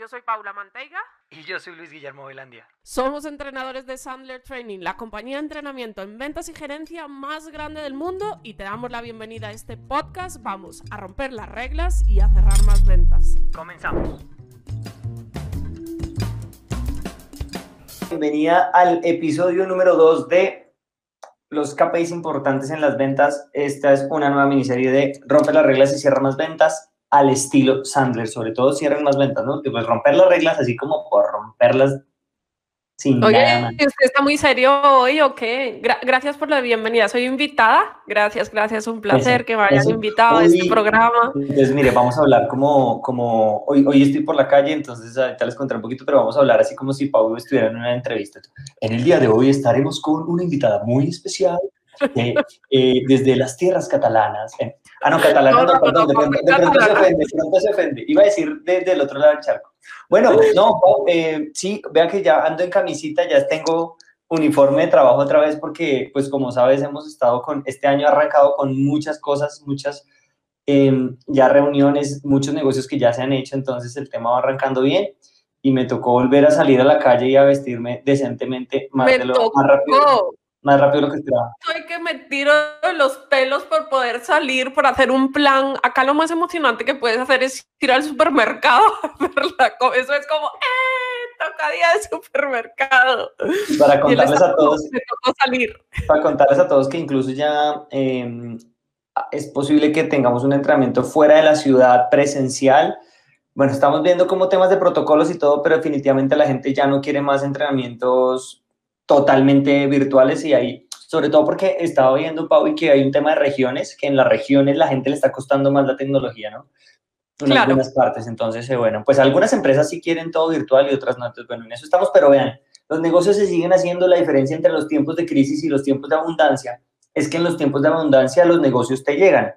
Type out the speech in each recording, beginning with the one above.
Yo soy Paula Manteiga. Y yo soy Luis Guillermo Velandia. Somos entrenadores de Sandler Training, la compañía de entrenamiento en ventas y gerencia más grande del mundo y te damos la bienvenida a este podcast. Vamos a romper las reglas y a cerrar más ventas. Comenzamos. Bienvenida al episodio número 2 de los KPIs importantes en las ventas. Esta es una nueva miniserie de Rompe las reglas y cierra más ventas al estilo Sandler, sobre todo cierran más ventas, ¿no? Que pues romper las reglas así como por romperlas sin Oye, nada ¿usted está muy serio hoy o qué? gracias por la bienvenida. Soy invitada. Gracias, gracias. Un placer que me hayan invitado a este programa. Entonces, mire, vamos a hablar como, como hoy, hoy estoy por la calle, entonces ahorita les contaré un poquito, pero vamos a hablar así como si Pablo estuviera en una entrevista. En el día de hoy estaremos con una invitada muy especial eh, eh, desde las tierras catalanas. Eh, ah, no, catalanas, no, perdón, de, pronto, se ofende, de pronto se ofende. Iba a decir desde el otro lado del charco. Bueno, no, sí, vean que ya ando en camisita, ya tengo uniforme de trabajo otra vez porque, pues como sabes, hemos estado con, este año arrancado con muchas cosas, muchas em, ya reuniones, muchos negocios que ya se han hecho, entonces el tema va arrancando bien y me tocó volver a salir a la calle y a vestirme decentemente más, de lo, más rápido más rápido lo que esperaba. Soy que me tiro los pelos por poder salir, por hacer un plan. Acá lo más emocionante que puedes hacer es ir al supermercado. Eso es como, ¡eh! Toca día de supermercado. Para contarles a todos. salir. Para contarles a todos que incluso ya em, es posible que tengamos un entrenamiento fuera de la ciudad presencial. Bueno, estamos viendo como temas de protocolos y todo, pero definitivamente la gente ya no quiere más entrenamientos totalmente virtuales y ahí, sobre todo porque estaba viendo, Pau, y que hay un tema de regiones, que en las regiones la gente le está costando más la tecnología, ¿no? En algunas partes, entonces, eh, bueno, pues algunas empresas sí quieren todo virtual y otras no, entonces, bueno, en eso estamos, pero vean, los negocios se siguen haciendo. La diferencia entre los tiempos de crisis y los tiempos de abundancia, es que en los tiempos de abundancia los negocios te llegan,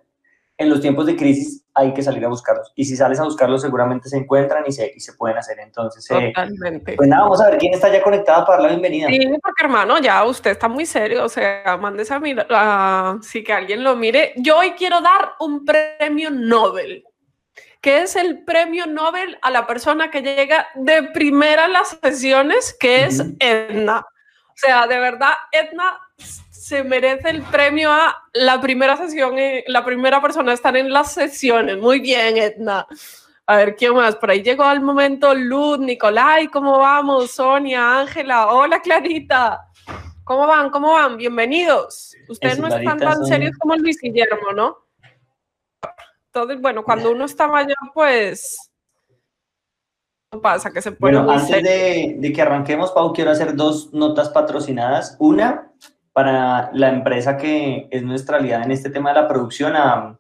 en los tiempos de crisis hay que salir a buscarlos. Y si sales a buscarlos, seguramente se encuentran y se, y se pueden hacer. Entonces, eh, Totalmente. pues nada, vamos a ver quién está ya conectada para dar la bienvenida. Sí, porque hermano, ya usted está muy serio. O sea, mandes a mirar, sí que alguien lo mire. Yo hoy quiero dar un premio Nobel. que es el premio Nobel a la persona que llega de primera a las sesiones, que es Edna. O sea, de verdad, Edna se merece el premio a la primera sesión, la primera persona a estar en las sesiones. Muy bien, Edna. A ver, ¿quién más? Por ahí llegó al momento Luz, Nicolai, ¿cómo vamos? Sonia, Ángela, hola Clarita. ¿Cómo van? ¿Cómo van? Bienvenidos. Ustedes no están tan serios como Luis Guillermo, ¿no? Entonces, bueno, cuando uno está mayor, pues pasa que se puede. Bueno, antes de, de, que arranquemos, Pau, quiero hacer dos notas patrocinadas. Una, para la empresa que es nuestra aliada en este tema de la producción, a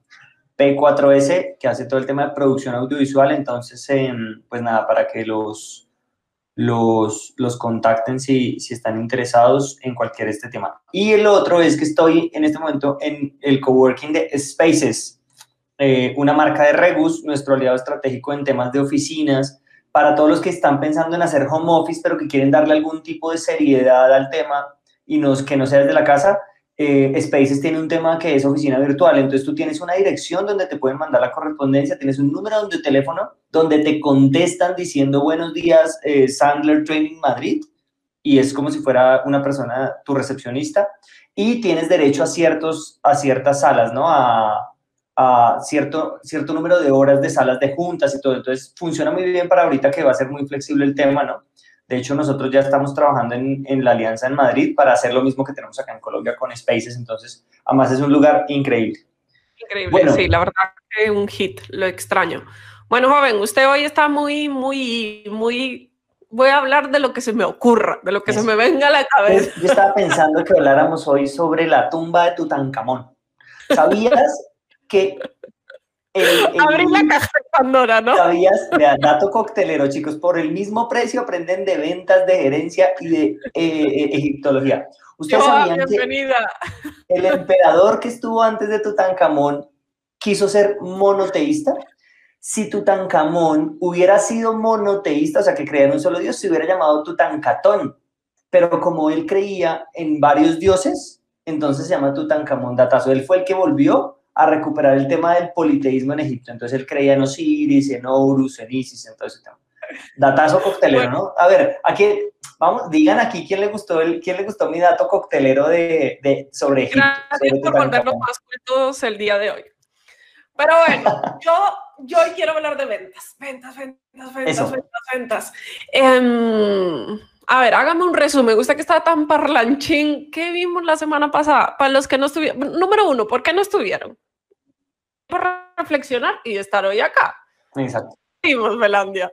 P4S, que hace todo el tema de producción audiovisual. Entonces, em, pues nada, para que los, los, los contacten si, si están interesados en cualquier este tema. Y el otro es que estoy en este momento en el coworking de Spaces, eh, una marca de Rebus, nuestro aliado estratégico en temas de oficinas, para todos los que están pensando en hacer home office, pero que quieren darle algún tipo de seriedad al tema y nos, que no sea desde la casa, eh, Spaces tiene un tema que es oficina virtual. Entonces tú tienes una dirección donde te pueden mandar la correspondencia, tienes un número de teléfono donde te contestan diciendo buenos días, eh, Sandler Training Madrid, y es como si fuera una persona, tu recepcionista, y tienes derecho a, ciertos, a ciertas salas, ¿no? A, a cierto, cierto número de horas de salas de juntas y todo. Entonces funciona muy bien para ahorita que va a ser muy flexible el tema, ¿no? De hecho, nosotros ya estamos trabajando en, en, la alianza en Madrid para hacer lo mismo que tenemos acá en Colombia con Spaces. Entonces, además es un lugar increíble. Increíble, bueno, sí, la verdad que un hit, lo extraño. Bueno, joven, usted hoy está muy, muy, muy voy a hablar de lo que se me ocurra, de lo que se me venga a la cabeza. Yo estaba pensando que habláramos hoy sobre la tumba de Tutankamón. ¿Sabías que... El, Abrí la caja de Pandora, ¿no? ¿Sabías? De dato coctelero, chicos, por el mismo precio aprenden de ventas, de gerencia y de eh, eh, egiptología. ¿Ustedes sabían que el emperador que estuvo antes de Tutankamón quiso ser monoteísta? si Tutankamón hubiera sido monoteísta, o sea, que creía en un solo dios, se hubiera llamado Tutankatón. Pero como él creía en varios dioses, entonces se llama Tutankamón Datazo. Él fue el que volvió a recuperar el tema del politeísmo en Egipto. Entonces él creía en Osiris, en Horus, en Isis, en todo ese tema. Datazo coctelero, ¿no? A ver, aquí, vamos, digan aquí quién le gustó el, quién le gustó mi dato coctelero de, de sobre Egipto. Gracias por contarnos más cuentos el día de hoy. Pero bueno, yo yo hoy quiero hablar de ventas. Ventas, ventas, ventas, ventas, ventas. Em, a ver, hágame un resumen. Me gusta que estaba tan parlanchín. ¿Qué vimos la semana pasada? Para los que no estuvieron. Número uno, ¿por qué no estuvieron? Por reflexionar y estar hoy acá. Exacto. Vimos, Melandia.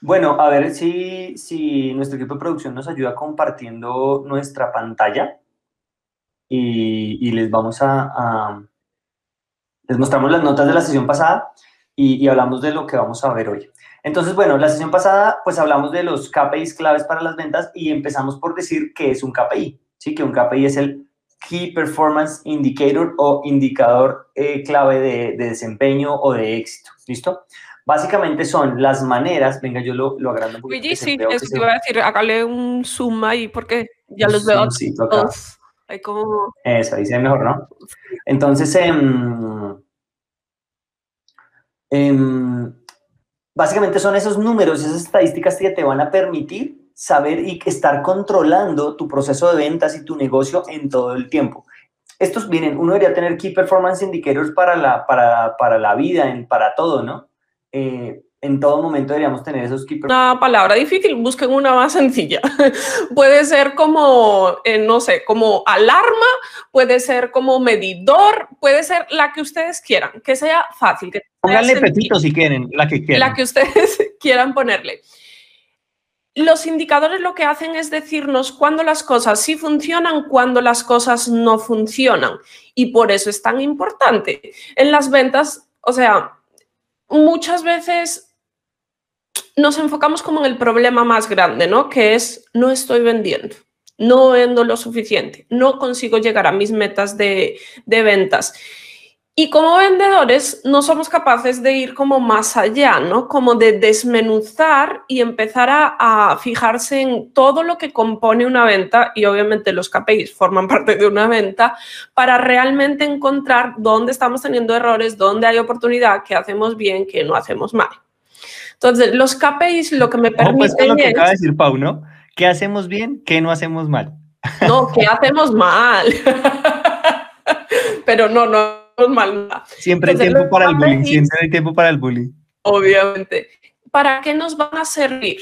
Bueno, a ver si, si nuestro equipo de producción nos ayuda compartiendo nuestra pantalla y, y les vamos a, a, Les mostramos las notas de la sesión pasada y, hablamos de lo que vamos a ver hoy. Entonces, bueno, la sesión pasada, pues hablamos de los KPIs claves para las ventas y empezamos por decir que es un KPI, ¿sí? Que un KPI es el Key Performance Indicator o indicador eh, clave de, desempeño o de éxito, ¿listo? Básicamente son las maneras, venga, yo lo, lo agrando un poquito. sí, eso te iba a decir, hágale un zoom ahí porque ya los veo sí, todos. Hay como... Eso, ahí se ve mejor, ¿no? Entonces, eh, Em, básicamente son esos números, esas estadísticas que te van a permitir saber y estar controlando tu proceso de ventas y tu negocio en todo el tiempo. Estos vienen, uno debería tener Key Performance Indicators para la, para, para la vida, para todo, ¿no? Eh, en todo momento deberíamos tener esos key Una palabra difícil, busquen una más sencilla. puede ser como, eh, no sé, como alarma, puede ser como medidor, puede ser la que ustedes quieran, que sea fácil. Que Pónganle petito si quieren, la que quieran. La que ustedes quieran ponerle. Los indicadores lo que hacen es decirnos cuándo las cosas sí funcionan, cuándo las cosas no funcionan. Y por eso es tan importante. En las ventas, o sea, muchas veces nos enfocamos como en el problema más grande, ¿no? Que es no estoy vendiendo, no vendo lo suficiente, no consigo llegar a mis metas de, ventas. Y como vendedores no somos capaces de ir como más allá, ¿no? Como de desmenuzar y empezar a, fijarse en todo lo que compone una venta y obviamente los KPIs forman parte de una venta para realmente encontrar dónde estamos teniendo errores, dónde hay oportunidad, qué hacemos bien, qué no hacemos mal. Entonces, los KPIs lo que me permiten pues es... lo que acaba de decir Pau, ¿no? ¿Qué hacemos bien? ¿Qué no hacemos mal? No, ¿qué hacemos mal? Pero no, no hacemos mal nada. Siempre hay tiempo para el bullying, siempre hay tiempo para el bullying. Obviamente. ¿Para qué nos van a servir?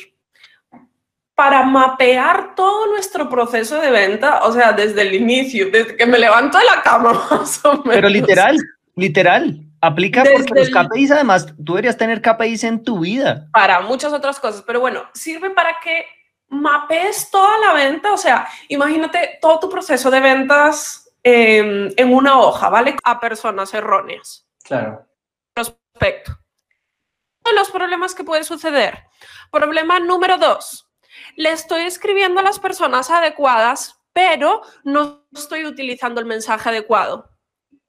Para mapear todo nuestro proceso de venta, o sea, desde el inicio, desde que me levanto de la cama, más o menos. Pero literal, literal. Aplica porque los KPIs, además, tú deberías tener KPIs en tu vida. Para muchas otras cosas, pero bueno, sirve para que mapees toda la venta. O sea, imagínate todo tu proceso de ventas em, en una hoja, ¿vale? A personas erróneas. Claro. Prospecto. Los problemas que puede suceder. Problema número dos. Le estoy escribiendo a las personas adecuadas, pero no estoy utilizando el mensaje adecuado.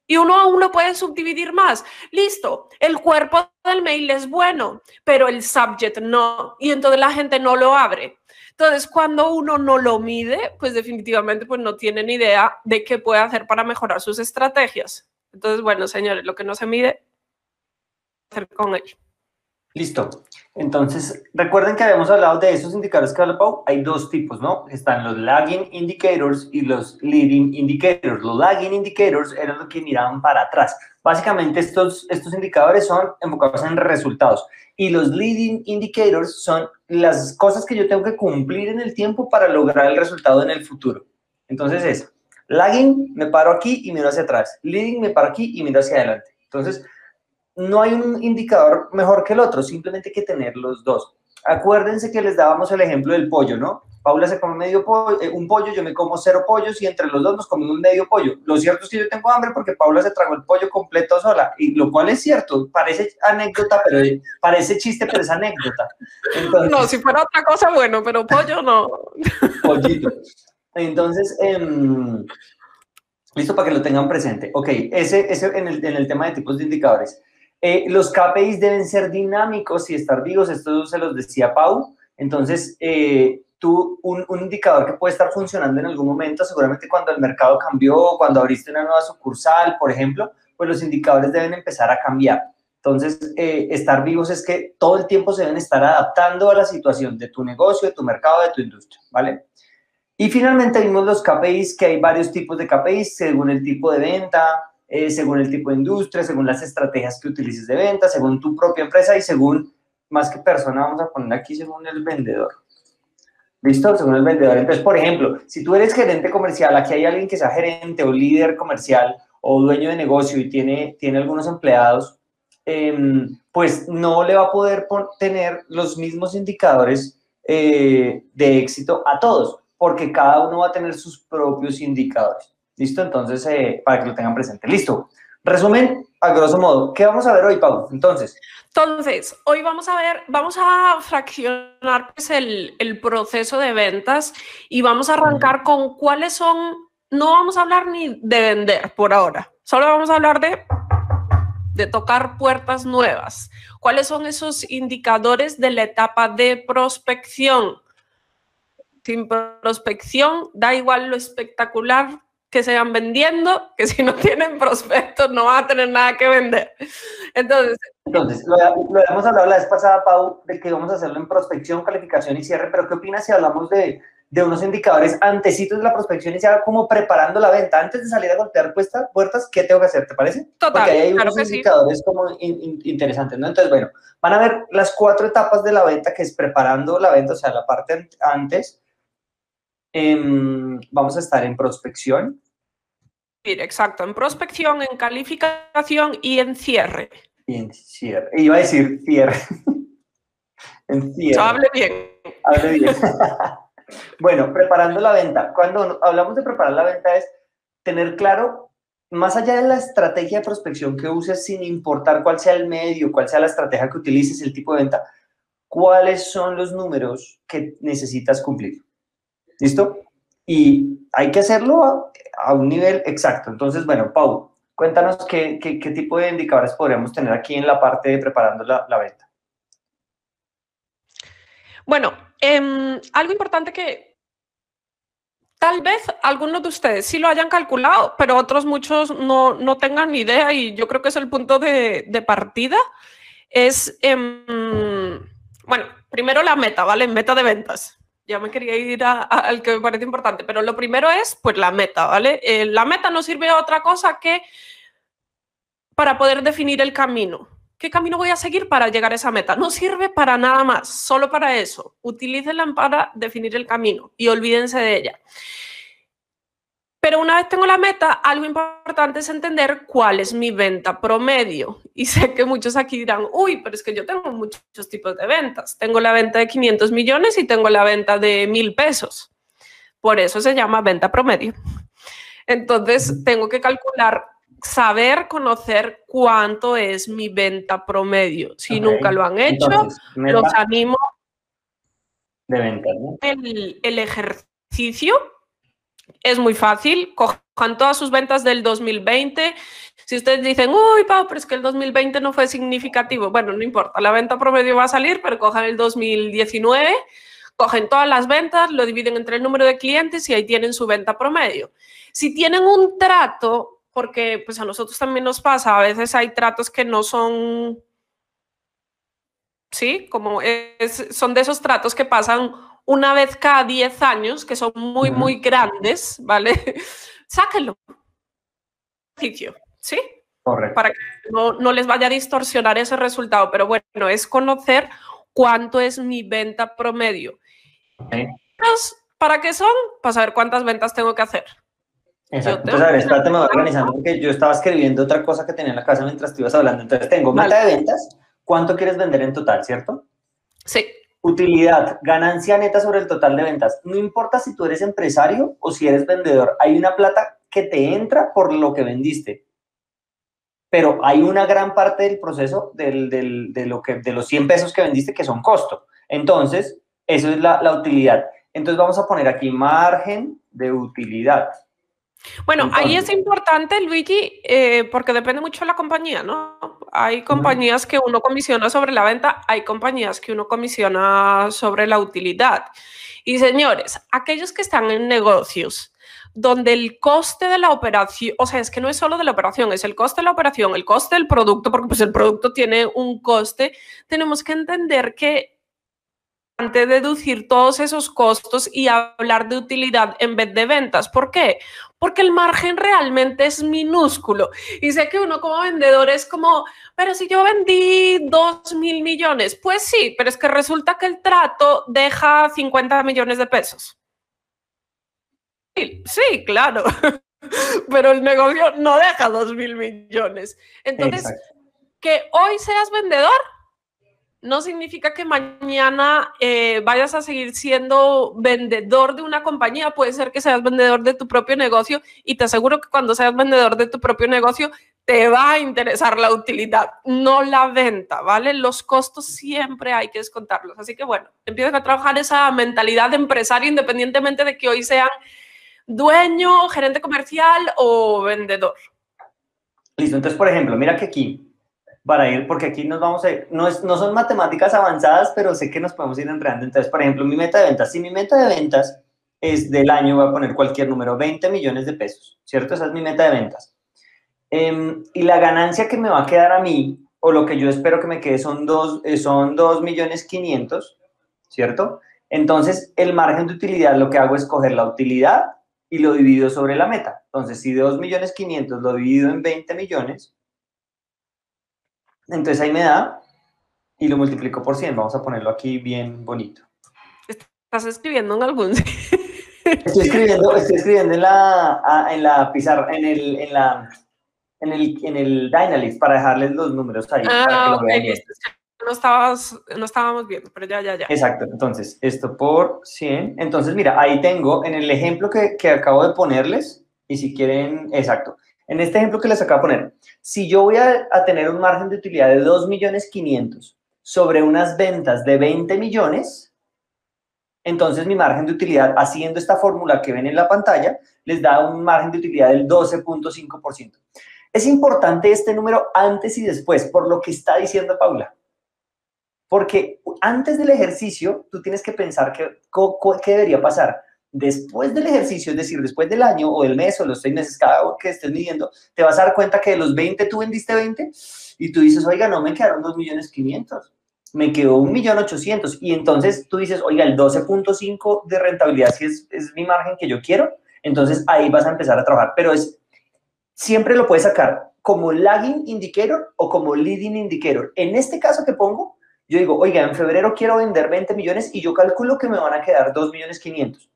Y uno a uno puede subdividir más. Listo, el cuerpo del mail es bueno, pero el subject no. Y entonces la gente no lo abre. Entonces, cuando uno no lo mide, pues definitivamente pues no tiene ni idea de qué puede hacer para mejorar sus estrategias. Entonces, bueno, señores, lo que no se mide, hacer con ello. Listo. Entonces, recuerden que habíamos hablado de esos indicadores que habla Pau. Hay dos tipos, ¿no? Están los lagging indicators y los leading indicators. Los lagging indicators eran los que miraban para atrás. Básicamente, estos, estos indicadores son enfocados en resultados. Y los leading indicators son las cosas que yo tengo que cumplir en el tiempo para lograr el resultado en el futuro. Entonces es, lagging, me paro aquí y miro hacia atrás. Leading, me paro aquí y miro hacia adelante. Entonces, no hay un indicador mejor que el otro, simplemente hay que tener los dos. Acuérdense que les dábamos el ejemplo del pollo, ¿no? Paula se come medio pollo, eh, un pollo, yo me como cero pollos y entre los dos nos comemos medio pollo. Lo cierto es que yo tengo hambre porque Paula se tragó el pollo completo sola, y lo cual es cierto, parece anécdota, pero parece chiste, pero es anécdota. no, si fuera otra cosa, bueno, pero pollo no. Pollito. Entonces, em, listo para que lo tengan presente. Ok, ese, ese en, el, en el tema de tipos de indicadores. Eh, los KPIs deben ser dinámicos y estar vivos, esto se los decía Pau. Entonces, eh, tú, un, indicador que puede estar funcionando en algún momento, seguramente cuando el mercado cambió, cuando abriste una nueva sucursal, por ejemplo, pues los indicadores deben empezar a cambiar. Entonces, eh, estar vivos es que todo el tiempo se deben estar adaptando a la situación de tu negocio, de tu mercado, de tu industria, ¿vale? Y finalmente vimos los KPIs, que hay varios tipos de KPIs según el tipo de venta, eh, según el tipo de industria, según las estrategias que utilices de venta, según tu propia empresa y según, más que persona, vamos a poner aquí según el vendedor. ¿Listo? Según el vendedor. Entonces, por ejemplo, si tú eres gerente comercial, aquí hay alguien que sea gerente o líder comercial o dueño de negocio y tiene, tiene algunos empleados, em, pues no le va a poder tener los mismos indicadores eh, de éxito a todos, porque cada uno va a tener sus propios indicadores. ¿Listo? Entonces, eh, para que lo tengan presente. Listo. Resumen, a grosso modo, ¿qué vamos a ver hoy, Pau? Entonces. Entonces, hoy vamos a ver, vamos a fraccionar pues, el, el proceso de ventas y vamos a arrancar con cuáles son, no vamos a hablar ni de vender por ahora, solo vamos a hablar de, de tocar puertas nuevas. ¿Cuáles son esos indicadores de la etapa de prospección? Sin prospección, da igual lo espectacular que sigan vendiendo, que si no tienen prospectos no van a tener nada que vender. Entonces, Entonces lo, lo habíamos hablado la vez pasada, Pau, de que vamos a hacerlo en prospección, calificación y cierre, pero ¿qué opinas si hablamos de, de unos indicadores antecitos de la prospección y ya como preparando la venta? Antes de salir a golpear puertas, ¿qué tengo que hacer? ¿Te parece? Total, Porque ahí hay unos indicadores como interesantes, ¿no? Entonces, bueno, van a ver las cuatro etapas de la venta, que es preparando la venta, o sea, la parte antes, vamos a estar en prospección. Exacto, en prospección, en calificación y en cierre. Y en cierre. Iba a decir cierre. en cierre. hable bien. Hable bien. bueno, preparando la venta. Cuando hablamos de preparar la venta es tener claro, más allá de la estrategia de prospección que uses, sin importar cuál sea el medio, cuál sea la estrategia que utilices, el tipo de venta, cuáles son los números que necesitas cumplir. ¿Listo? Y hay que hacerlo a, un nivel exacto. Entonces, bueno, Pau, cuéntanos qué, qué, tipo de indicadores podríamos tener aquí en la parte de preparando la, la venta. Bueno, em, algo importante que tal vez algunos de ustedes sí lo hayan calculado, pero otros muchos no, no tengan idea y yo creo que es el punto de, partida, es, em, bueno, primero la meta, ¿vale? Meta de ventas ya me quería ir al que me parece importante, pero lo primero es pues la meta, ¿vale? Eh, la meta no sirve a otra cosa que para poder definir el camino. ¿Qué camino voy a seguir para llegar a esa meta? No sirve para nada más, solo para eso. Utilícenla para definir el camino y olvídense de ella. Pero una vez tengo la meta, algo importante es entender cuál es mi venta promedio. Y sé que muchos aquí dirán, uy, pero es que yo tengo muchos tipos de ventas. Tengo la venta de 500 millones y tengo la venta de mil pesos. Por eso se llama venta promedio. Entonces, tengo que calcular, saber, conocer cuánto es mi venta promedio. Si nunca lo han hecho, los animo. De venta, ¿no? el, el ejercicio es muy fácil, cojan todas sus ventas del 2020. Si ustedes dicen, uy, Pau, pero es que el 2020 no fue significativo, bueno, no importa, la venta promedio va a salir, pero cojan el 2019, cogen todas las ventas, lo dividen entre el número de clientes y ahí tienen su venta promedio. Si tienen un trato, porque pues a nosotros también nos pasa, a veces hay tratos que no son ¿sí? Como es, son de esos tratos que pasan una vez cada 10 años, que son muy, muy grandes, ¿vale? Sáquenlo. ¿Sí? Correcto. Para que no, no les vaya a distorsionar ese resultado. Pero bueno, es conocer cuánto es mi venta promedio. ¿Para qué son? Para saber cuántas ventas tengo que hacer. Exacto. Entonces, a ver, espérate, me voy organizando porque yo estaba escribiendo otra cosa que tenía en la casa mientras tú ibas hablando. Entonces, tengo Vale. meta de ventas, cuánto quieres vender en total, ¿cierto? Sí, Utilidad, ganancia neta sobre el total de ventas. No importa si tú eres empresario o si eres vendedor, hay una plata que te entra por lo que vendiste. Pero hay una gran parte del proceso del- del- de, lo que, de los 100 pesos que vendiste que son costo. Entonces, eso es la, la utilidad. Entonces, vamos a poner aquí margen de utilidad. Bueno, ahí es importante, Luigi, eh, porque depende mucho de la compañía, ¿no? Hay compañías que uno comisiona sobre la venta, hay compañías que uno comisiona sobre la utilidad. Y señores, aquellos que están en negocios donde el coste de la operación, o sea, es que no es solo de la operación, es el coste de la operación, el coste del producto, porque pues el producto tiene un coste, tenemos que entender que de deducir todos esos costos y hablar de utilidad en vez de ventas. ¿Por qué? Porque el margen realmente es minúsculo. Y sé que uno como vendedor es como, pero si yo vendí 2 mil millones, pues sí, pero es que resulta que el trato deja 50 millones de pesos. Sí, sí, claro. Pero el negocio no deja 2 mil millones. Entonces, Exacto. que hoy seas vendedor no significa que mañana eh, vayas a seguir siendo vendedor de una compañía. Puede ser que seas vendedor de tu propio negocio y te aseguro que cuando seas vendedor de tu propio negocio te va a interesar la utilidad, no la venta, ¿vale? Los costos siempre hay que descontarlos. Así que bueno, empiezan a trabajar esa mentalidad de empresario independientemente de que hoy sean dueño, gerente comercial o vendedor. Listo, entonces, por ejemplo, mira que aquí, para ir, porque aquí nos vamos a ir, no, es, no son matemáticas avanzadas, pero sé que nos podemos ir enredando. Entonces, por ejemplo, mi meta de ventas, si mi meta de ventas es del año, voy a poner cualquier número, 20 millones de pesos, ¿cierto? Esa es mi meta de ventas. Em, y la ganancia que me va a quedar a mí, o lo que yo espero que me quede, son 2 eh, son dos millones 500, ¿cierto? Entonces, el margen de utilidad, lo que hago es coger la utilidad y lo divido sobre la meta. Entonces, si de 2 millones 500 lo divido en 20 millones, entonces ahí me da y lo multiplico por 100. Vamos a ponerlo aquí bien bonito. ¿Estás escribiendo en algún Estoy escribiendo, estoy escribiendo en la, ah, en la pizarra, en el, en la, en el, en el Dynalist para dejarles los números ahí. para que Ah, lo vean No, estabas, no estábamos viendo, pero ya, ya, ya. Exacto, entonces esto por 100. Entonces, mira, ahí tengo en el ejemplo que, que acabo de ponerles, y si quieren, exacto, en este ejemplo que les acabo de poner, si yo voy a, tener un margen de utilidad de 2 millones 500 sobre unas ventas de 20 millones, entonces mi margen de utilidad, haciendo esta fórmula que ven en la pantalla, les da un margen de utilidad del 12.5%. Es importante este número antes y después, por lo que está diciendo Paula. Porque antes del ejercicio, tú tienes que pensar co- qué debería pasar. Después del ejercicio, es decir, después del año o del mes o los seis meses, cada uno que estés midiendo, te vas a dar cuenta que de los 20 tú vendiste 20 y tú dices, oiga, no me quedaron 2 millones 500, me quedó 1 millón 800. Y entonces tú dices, oiga, el 12.5 de rentabilidad si es, es mi margen que yo quiero, entonces ahí vas a empezar a trabajar. Pero es, siempre lo puedes sacar como lagging indicator o como leading indicator. En este caso que pongo, yo digo, oiga, en febrero quiero vender 20 millones y yo calculo que me van a quedar 2 millones 500,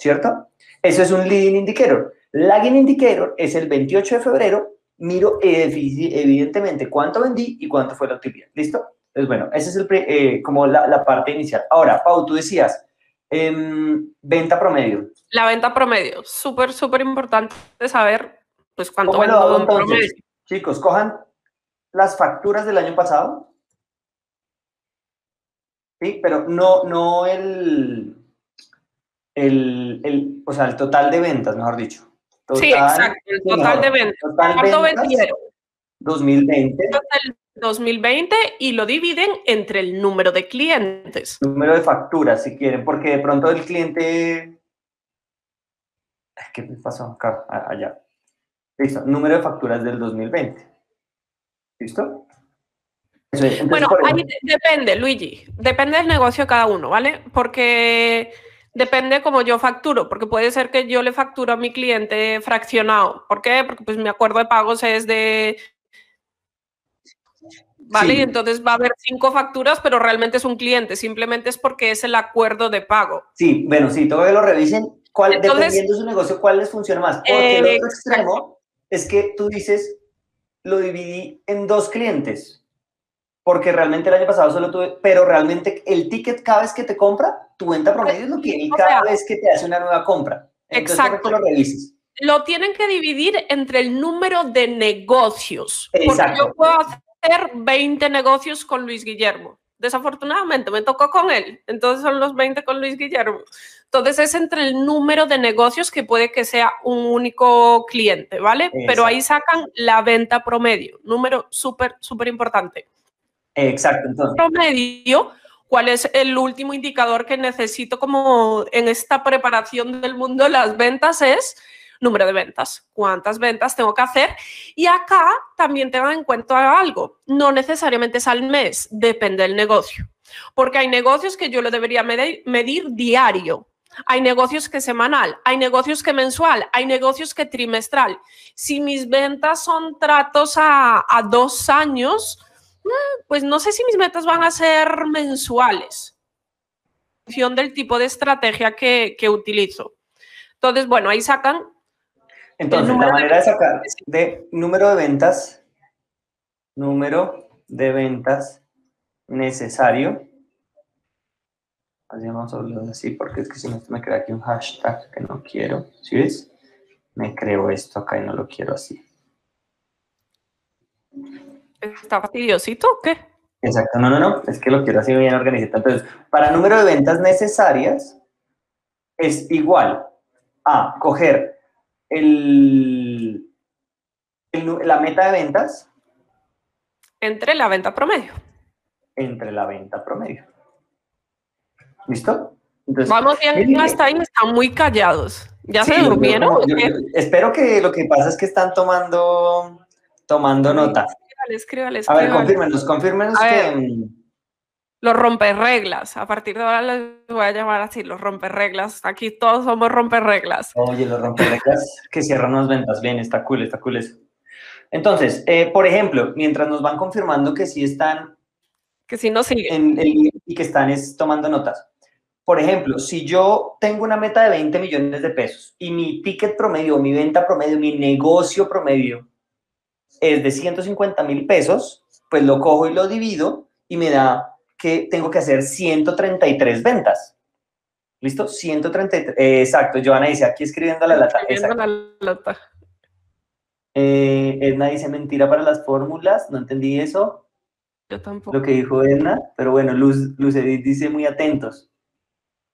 ¿cierto? Eso es un leading indicator. Lagging indicator es el 28 de febrero, miro evi- evidentemente cuánto vendí y cuánto fue la utilidad, ¿listo? Entonces, bueno, esa es el, eh, como la, la parte inicial. Ahora, Pau, tú decías, em, venta promedio. La venta promedio, súper, súper importante saber pues cuánto ¿Cómo lo vendo en promedio. Chicos, cojan las facturas del año pasado. Sí, pero no, no el, el, el, o sea, el total de ventas, mejor dicho. Sí, Total- exacto, el sí, total mejor. de ventas. Total ¿Cuánto ventas vendieron? 2020, del 2020 y lo dividen entre el número de clientes. número de facturas, si quieren, porque de pronto el cliente... ¿Qué pasó acá? Allá. Listo, número de facturas del 2020. ¿Listo? bueno, ahí depende, Luigi. Depende del negocio de cada uno, ¿vale? Porque depende como yo facturo, porque puede ser que yo le facturo a mi cliente fraccionado. ¿Por qué? Porque pues mi acuerdo de pagos es de ¿vale? Y entonces va a haber cinco facturas, pero realmente es un cliente, simplemente es porque es el acuerdo de pago. Sí, bueno, sí, todo que lo revisen, cuál, dependiendo de su negocio, cuál les funciona más. Porque el otro extremo es que tú dices, lo dividí en dos clientes, porque realmente el año pasado solo tuve, pero realmente el ticket cada vez que te compra, tu venta promedio es lo que y cada vez que te hace una nueva compra. Entonces, exacto. Lo revises lo tienen que dividir entre el número de negocios. Exacto. Porque yo puedo hacer 20 negocios con Luis Guillermo. Desafortunadamente me tocó con él, entonces son los 20 con Luis Guillermo. Entonces es entre el número de negocios que puede que sea un único cliente, ¿vale? Pero ahí sacan la venta promedio, número súper, súper importante. Exacto. Entonces. Promedio, ¿cuál es el último indicador que necesito como en esta preparación del mundo de las ventas? Es número de ventas, cuántas ventas tengo que hacer. Y acá también tengan en cuenta algo, no necesariamente es al mes, depende del negocio, porque hay negocios que yo lo debería medir, diario. Hay negocios que semanal, hay negocios que mensual, hay negocios que trimestral. Si mis ventas son tratos a, dos años, pues no sé si mis metas van a ser mensuales. En función del tipo de estrategia que, que utilizo. Entonces, bueno, ahí sacan entonces, la manera de sacar de número de ventas, número de ventas necesario. Así vamos a hablar así, porque es que si no me crea aquí un hashtag que no quiero. ¿Sí ves? Me creo esto acá y no lo quiero así. ¿Está fastidiosito o qué? Exacto, no, no, no, es que lo quiero así bien organizado. Entonces, para número de ventas necesarias es igual a coger el, la meta de ventas. Entre la venta promedio. Entre la venta promedio. ¿Listo? Vamos bien hasta ahí, están muy callados. ¿Ya se durmieron? espero que lo que pasa es que están tomando, tomando nota. A ver, confírmenos, confírmenos que... Los romperreglas. A partir de ahora les voy a llamar así, los romperreglas. Aquí todos somos romperreglas. Oye, los romperreglas que cierran las ventas. Bien, está cool, está cool eso. Entonces, eh, por ejemplo, mientras nos van confirmando que sí están... Que sí nos siguen. y que están tomando notas. Por ejemplo, si yo tengo una meta de 20 millones de pesos y mi ticket promedio, mi venta promedio, mi negocio promedio es de 150 mil pesos, pues lo cojo y lo divido y me da que tengo que hacer 133 ventas. ¿Listo? 133. Eh, exacto. Joana dice, aquí escribiendo la lata. Escribiendo la lata. Eh, Edna dice mentira para las fórmulas. No entendí eso. Yo tampoco. Lo que dijo Edna. Pero bueno, Luz, Luz Edith dice muy atentos.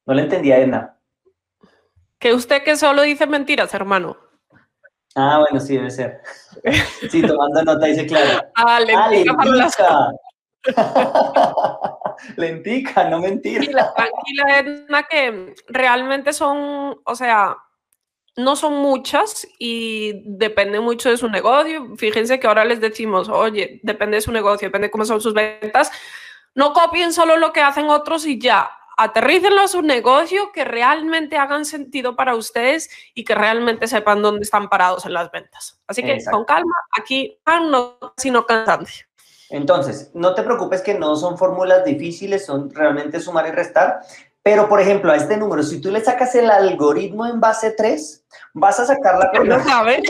No le entendía Edna. Que usted que solo dice mentiras, hermano. Ah, bueno, sí, debe ser. Sí, tomando nota, dice claro. Ah, lentica ah, para las Lentica, no mentira. Tranquila, Edna, que realmente son, o sea, no son muchas y depende mucho de su negocio. Fíjense que ahora les decimos, oye, depende de su negocio, depende de cómo son sus ventas. No copien solo lo que hacen otros y ya. Aterrícenlo a su negocio, que realmente hagan sentido para ustedes y que realmente sepan dónde están parados en las ventas. Así que con calma, aquí no sino cansancio. Entonces, no te preocupes que no son fórmulas difíciles, son realmente sumar y restar. Pero, por ejemplo, a este número, si tú le sacas el algoritmo en base 3, vas a sacar la... No sabe.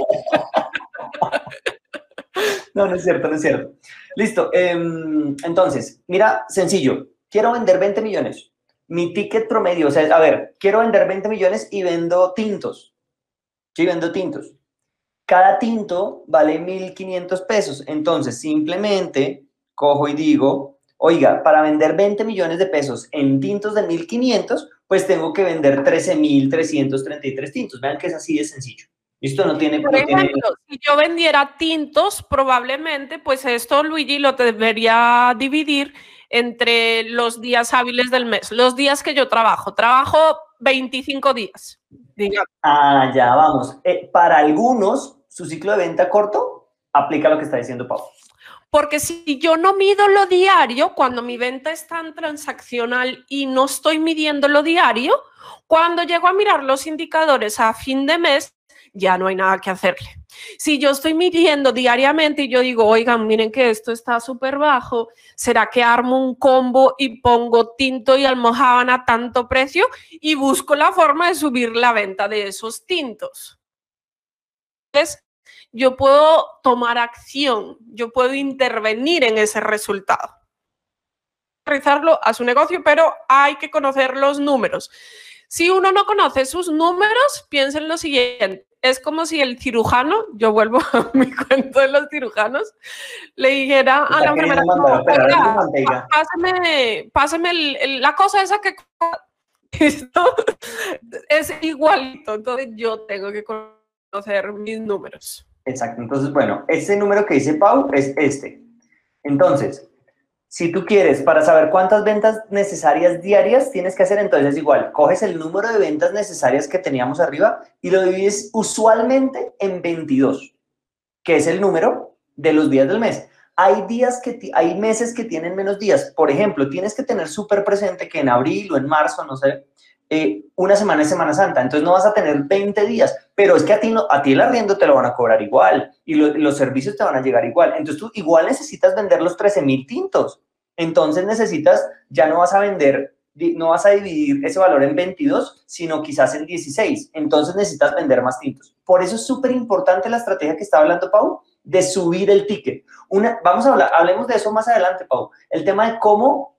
no, no es cierto, no es cierto. Listo. Em, entonces, mira, sencillo. Quiero vender 20 millones. Mi ticket promedio, o sea, a ver, quiero vender 20 millones y vendo tintos. Sí, vendo tintos. Cada tinto vale 1.500 pesos. Entonces, simplemente cojo y digo, oiga, para vender 20 millones de pesos en tintos de 1.500, pues tengo que vender 13.333 tintos. Vean que es así de sencillo. Esto no tiene... Por ejemplo, si yo vendiera tintos, probablemente, pues esto, Luigi, lo debería dividir entre los días hábiles del mes, los días que yo trabajo. Trabajo 25 días. Ah, ya, vamos. Eh, para algunos, su ciclo de venta corto aplica lo que está diciendo Pau. Porque si yo no mido lo diario, cuando mi venta es tan transaccional y no estoy midiendo lo diario, cuando llego a mirar los indicadores a fin de mes, ya no hay nada que hacerle. Si yo estoy midiendo diariamente y yo digo, oigan, miren que esto está súper bajo, ¿será que armo un combo y pongo tinto y almohábana a tanto precio y busco la forma de subir la venta de esos tintos? Entonces, yo puedo tomar acción, yo puedo intervenir en ese resultado. Realizarlo a su negocio, pero hay que conocer los números. Si uno no conoce sus números, piensa en lo siguiente. Es como si el cirujano, yo vuelvo a mi cuento de los cirujanos, le dijera a la enfermera, pásame, pásame la cosa esa que esto es igualito. Entonces yo tengo que conocer mis números. Exacto. Entonces, bueno, ese número que dice Pau es este. Entonces, si tú quieres, para saber cuántas ventas necesarias diarias tienes que hacer, entonces igual, coges el número de ventas necesarias que teníamos arriba y lo divides usualmente en 22, que es el número de los días del mes. Hay días que, hay meses que tienen menos días. Por ejemplo, tienes que tener súper presente que en abril o en marzo, no sé, eh, una semana es Semana Santa, entonces no vas a tener 20 días, pero es que a ti, no, a ti el arriendo te lo van a cobrar igual y los servicios te van a llegar igual. Entonces tú igual necesitas vender los 13 mil tintos. Entonces necesitas, ya no vas a vender, no vas a dividir ese valor en 22, sino quizás en 16. Entonces necesitas vender más tintos. Por eso es súper importante la estrategia que estaba hablando Pau, de subir el ticket. Una, vamos a hablar, hablemos de eso más adelante, Pau. El tema de cómo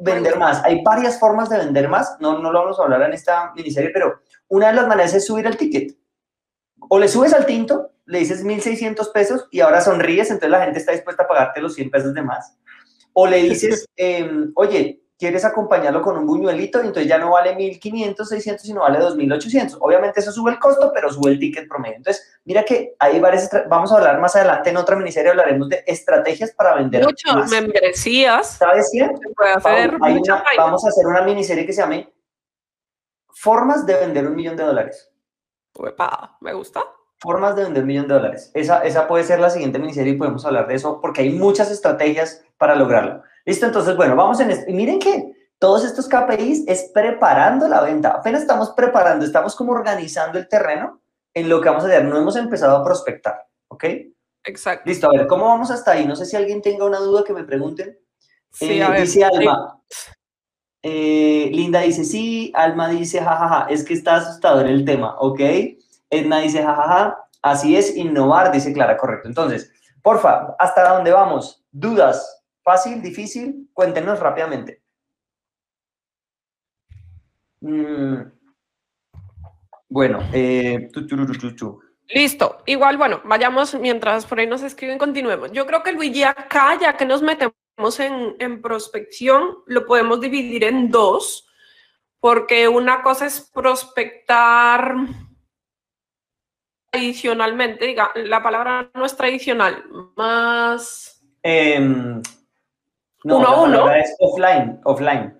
vender más. Hay varias formas de vender más, no, no lo vamos a hablar en esta miniserie, pero una de las maneras es subir el ticket. O le subes al tinto, le dices 1.600 pesos y ahora sonríes, entonces la gente está dispuesta a pagarte los 100 pesos de más. O le dices, em, oye, quieres acompañarlo con un buñuelito y entonces ya no vale 1.500, 600, sino vale 2.800. Obviamente eso sube el costo, pero sube el ticket promedio. Entonces, mira que hay varias, vamos a hablar más adelante en otra miniserie, hablaremos de estrategias para vender. Muchas membresías. ¿Sabes qué? vamos a hacer una miniserie que se llame Formas de vender un millón de dólares. Uepa, me gusta. Formas de vender un millón de dólares. Esa, esa puede ser la siguiente miniserie y podemos hablar de eso porque hay muchas estrategias para lograrlo. Listo, entonces, bueno, vamos en esto. Y miren que todos estos KPIs es preparando la venta. Apenas estamos preparando, estamos como organizando el terreno en lo que vamos a hacer. No hemos empezado a prospectar, ¿ok? Exacto. Listo, a ver, ¿cómo vamos hasta ahí? No sé si alguien tenga una duda que me pregunten. Sí, eh, a ver. Dice Alma. Eh, Linda dice sí, Alma dice jajaja, es que está asustado en el tema, ¿ok? Edna dice jajaja, así es, innovar, dice Clara, correcto. Entonces, porfa, ¿hasta dónde vamos? ¿Dudas? ¿Fácil? ¿Difícil? Cuéntenos rápidamente. Mm, bueno, eh, Listo. Igual, bueno, vayamos mientras por ahí nos escriben, continuemos. Yo creo que Luigi acá, ya que nos metemos en, en prospección, lo podemos dividir en dos, porque una cosa es prospectar tradicionalmente, diga, la palabra no es tradicional, más... Em, uno a uno. Es offline, offline.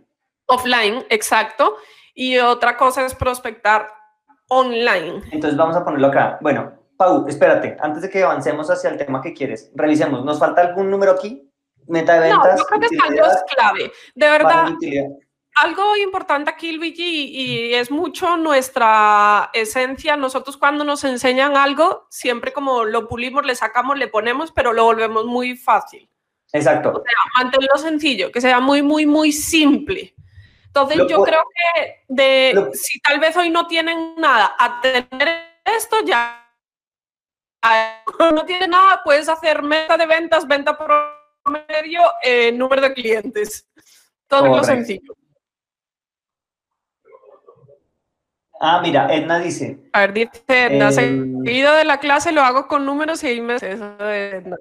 Offline, exacto. Y otra cosa es prospectar online. Entonces vamos a ponerlo acá. Bueno, Pau, espérate, antes de que avancemos hacia el tema que quieres, revisemos. ¿Nos falta algún número aquí? Meta de ventas. No, yo creo que es clave. De verdad, algo importante aquí, Luigi, y es mucho nuestra esencia. Nosotros cuando nos enseñan algo, siempre como lo pulimos, le sacamos, le ponemos, pero lo volvemos muy fácil. Exacto. O sea, mantenerlo sencillo, que sea muy, muy, muy simple. Entonces yo creo que de si tal vez hoy no tienen nada, a tener esto ya no tiene nada, puedes hacer meta de ventas, venta promedio, eh, número de clientes. Todo lo sencillo. Ah, mira, Edna dice. A ver, dice Edna, eh, seguido de la clase lo hago con números y ahí me... Eso de Edna.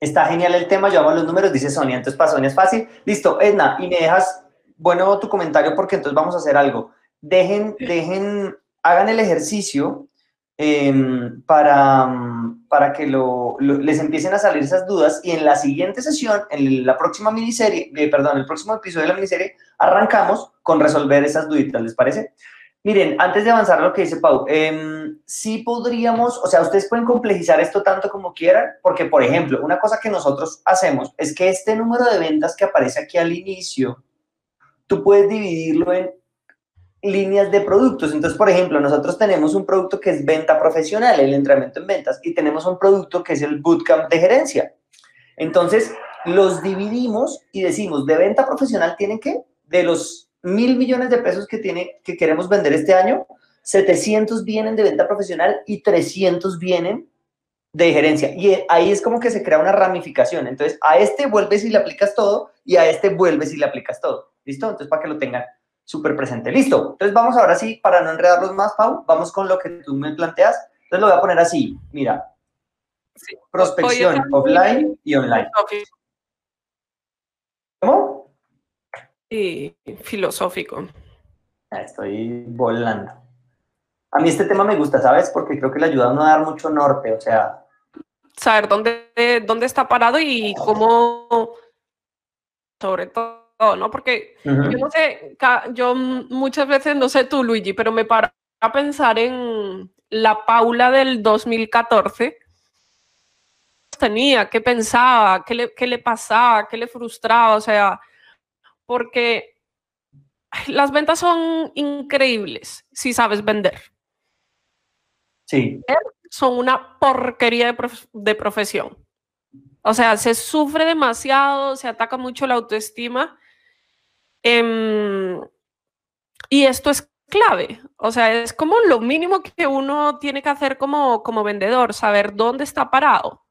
Está genial el tema, yo amo los números, dice Sonia, entonces para Sonia es fácil. Listo, Edna, y me dejas, bueno, tu comentario porque entonces vamos a hacer algo. Dejen, dejen, hagan el ejercicio em, para, para que lo, les empiecen a salir esas dudas y en la siguiente sesión, en la próxima miniserie, eh, perdón, el próximo episodio de la miniserie, arrancamos con resolver esas duditas, ¿les parece? Miren, antes de avanzar lo que dice Pau, eh, sí podríamos, o sea, ustedes pueden complejizar esto tanto como quieran, porque, por ejemplo, una cosa que nosotros hacemos es que este número de ventas que aparece aquí al inicio, tú puedes dividirlo en líneas de productos. Entonces, por ejemplo, nosotros tenemos un producto que es venta profesional, el entrenamiento en ventas, y tenemos un producto que es el bootcamp de gerencia. Entonces, los dividimos y decimos, de venta profesional tienen que, de los mil millones de pesos que, tiene, que queremos vender este año, 700 vienen de venta profesional y 300 vienen de gerencia. Y ahí es como que se crea una ramificación. Entonces, a este vuelves y le aplicas todo y a este vuelves y le aplicas todo. ¿Listo? Entonces, para que lo tengan súper presente. Listo. Entonces, vamos ahora sí, para no enredarlos más, Pau, vamos con lo que tú me planteas. Entonces, lo voy a poner así. Mira. Prospección offline y online. ¿Cómo? Y filosófico. Estoy volando. A mí este tema me gusta, ¿sabes? Porque creo que le ayuda a uno a dar mucho norte, o sea... Saber dónde, dónde está parado y cómo... Sobre todo, ¿no? Porque yo no sé, yo muchas veces, no sé tú, Luigi, pero me paro a pensar en la Paula del 2014 tenía, qué pensaba, qué le, qué le pasaba, qué le frustraba, o sea, porque las ventas son increíbles si sabes vender. Sí. Son una porquería de, profesión. O sea, se sufre demasiado, se ataca mucho la autoestima. Em, y esto es clave. O sea, es como lo mínimo que uno tiene que hacer como, como vendedor, saber dónde está parado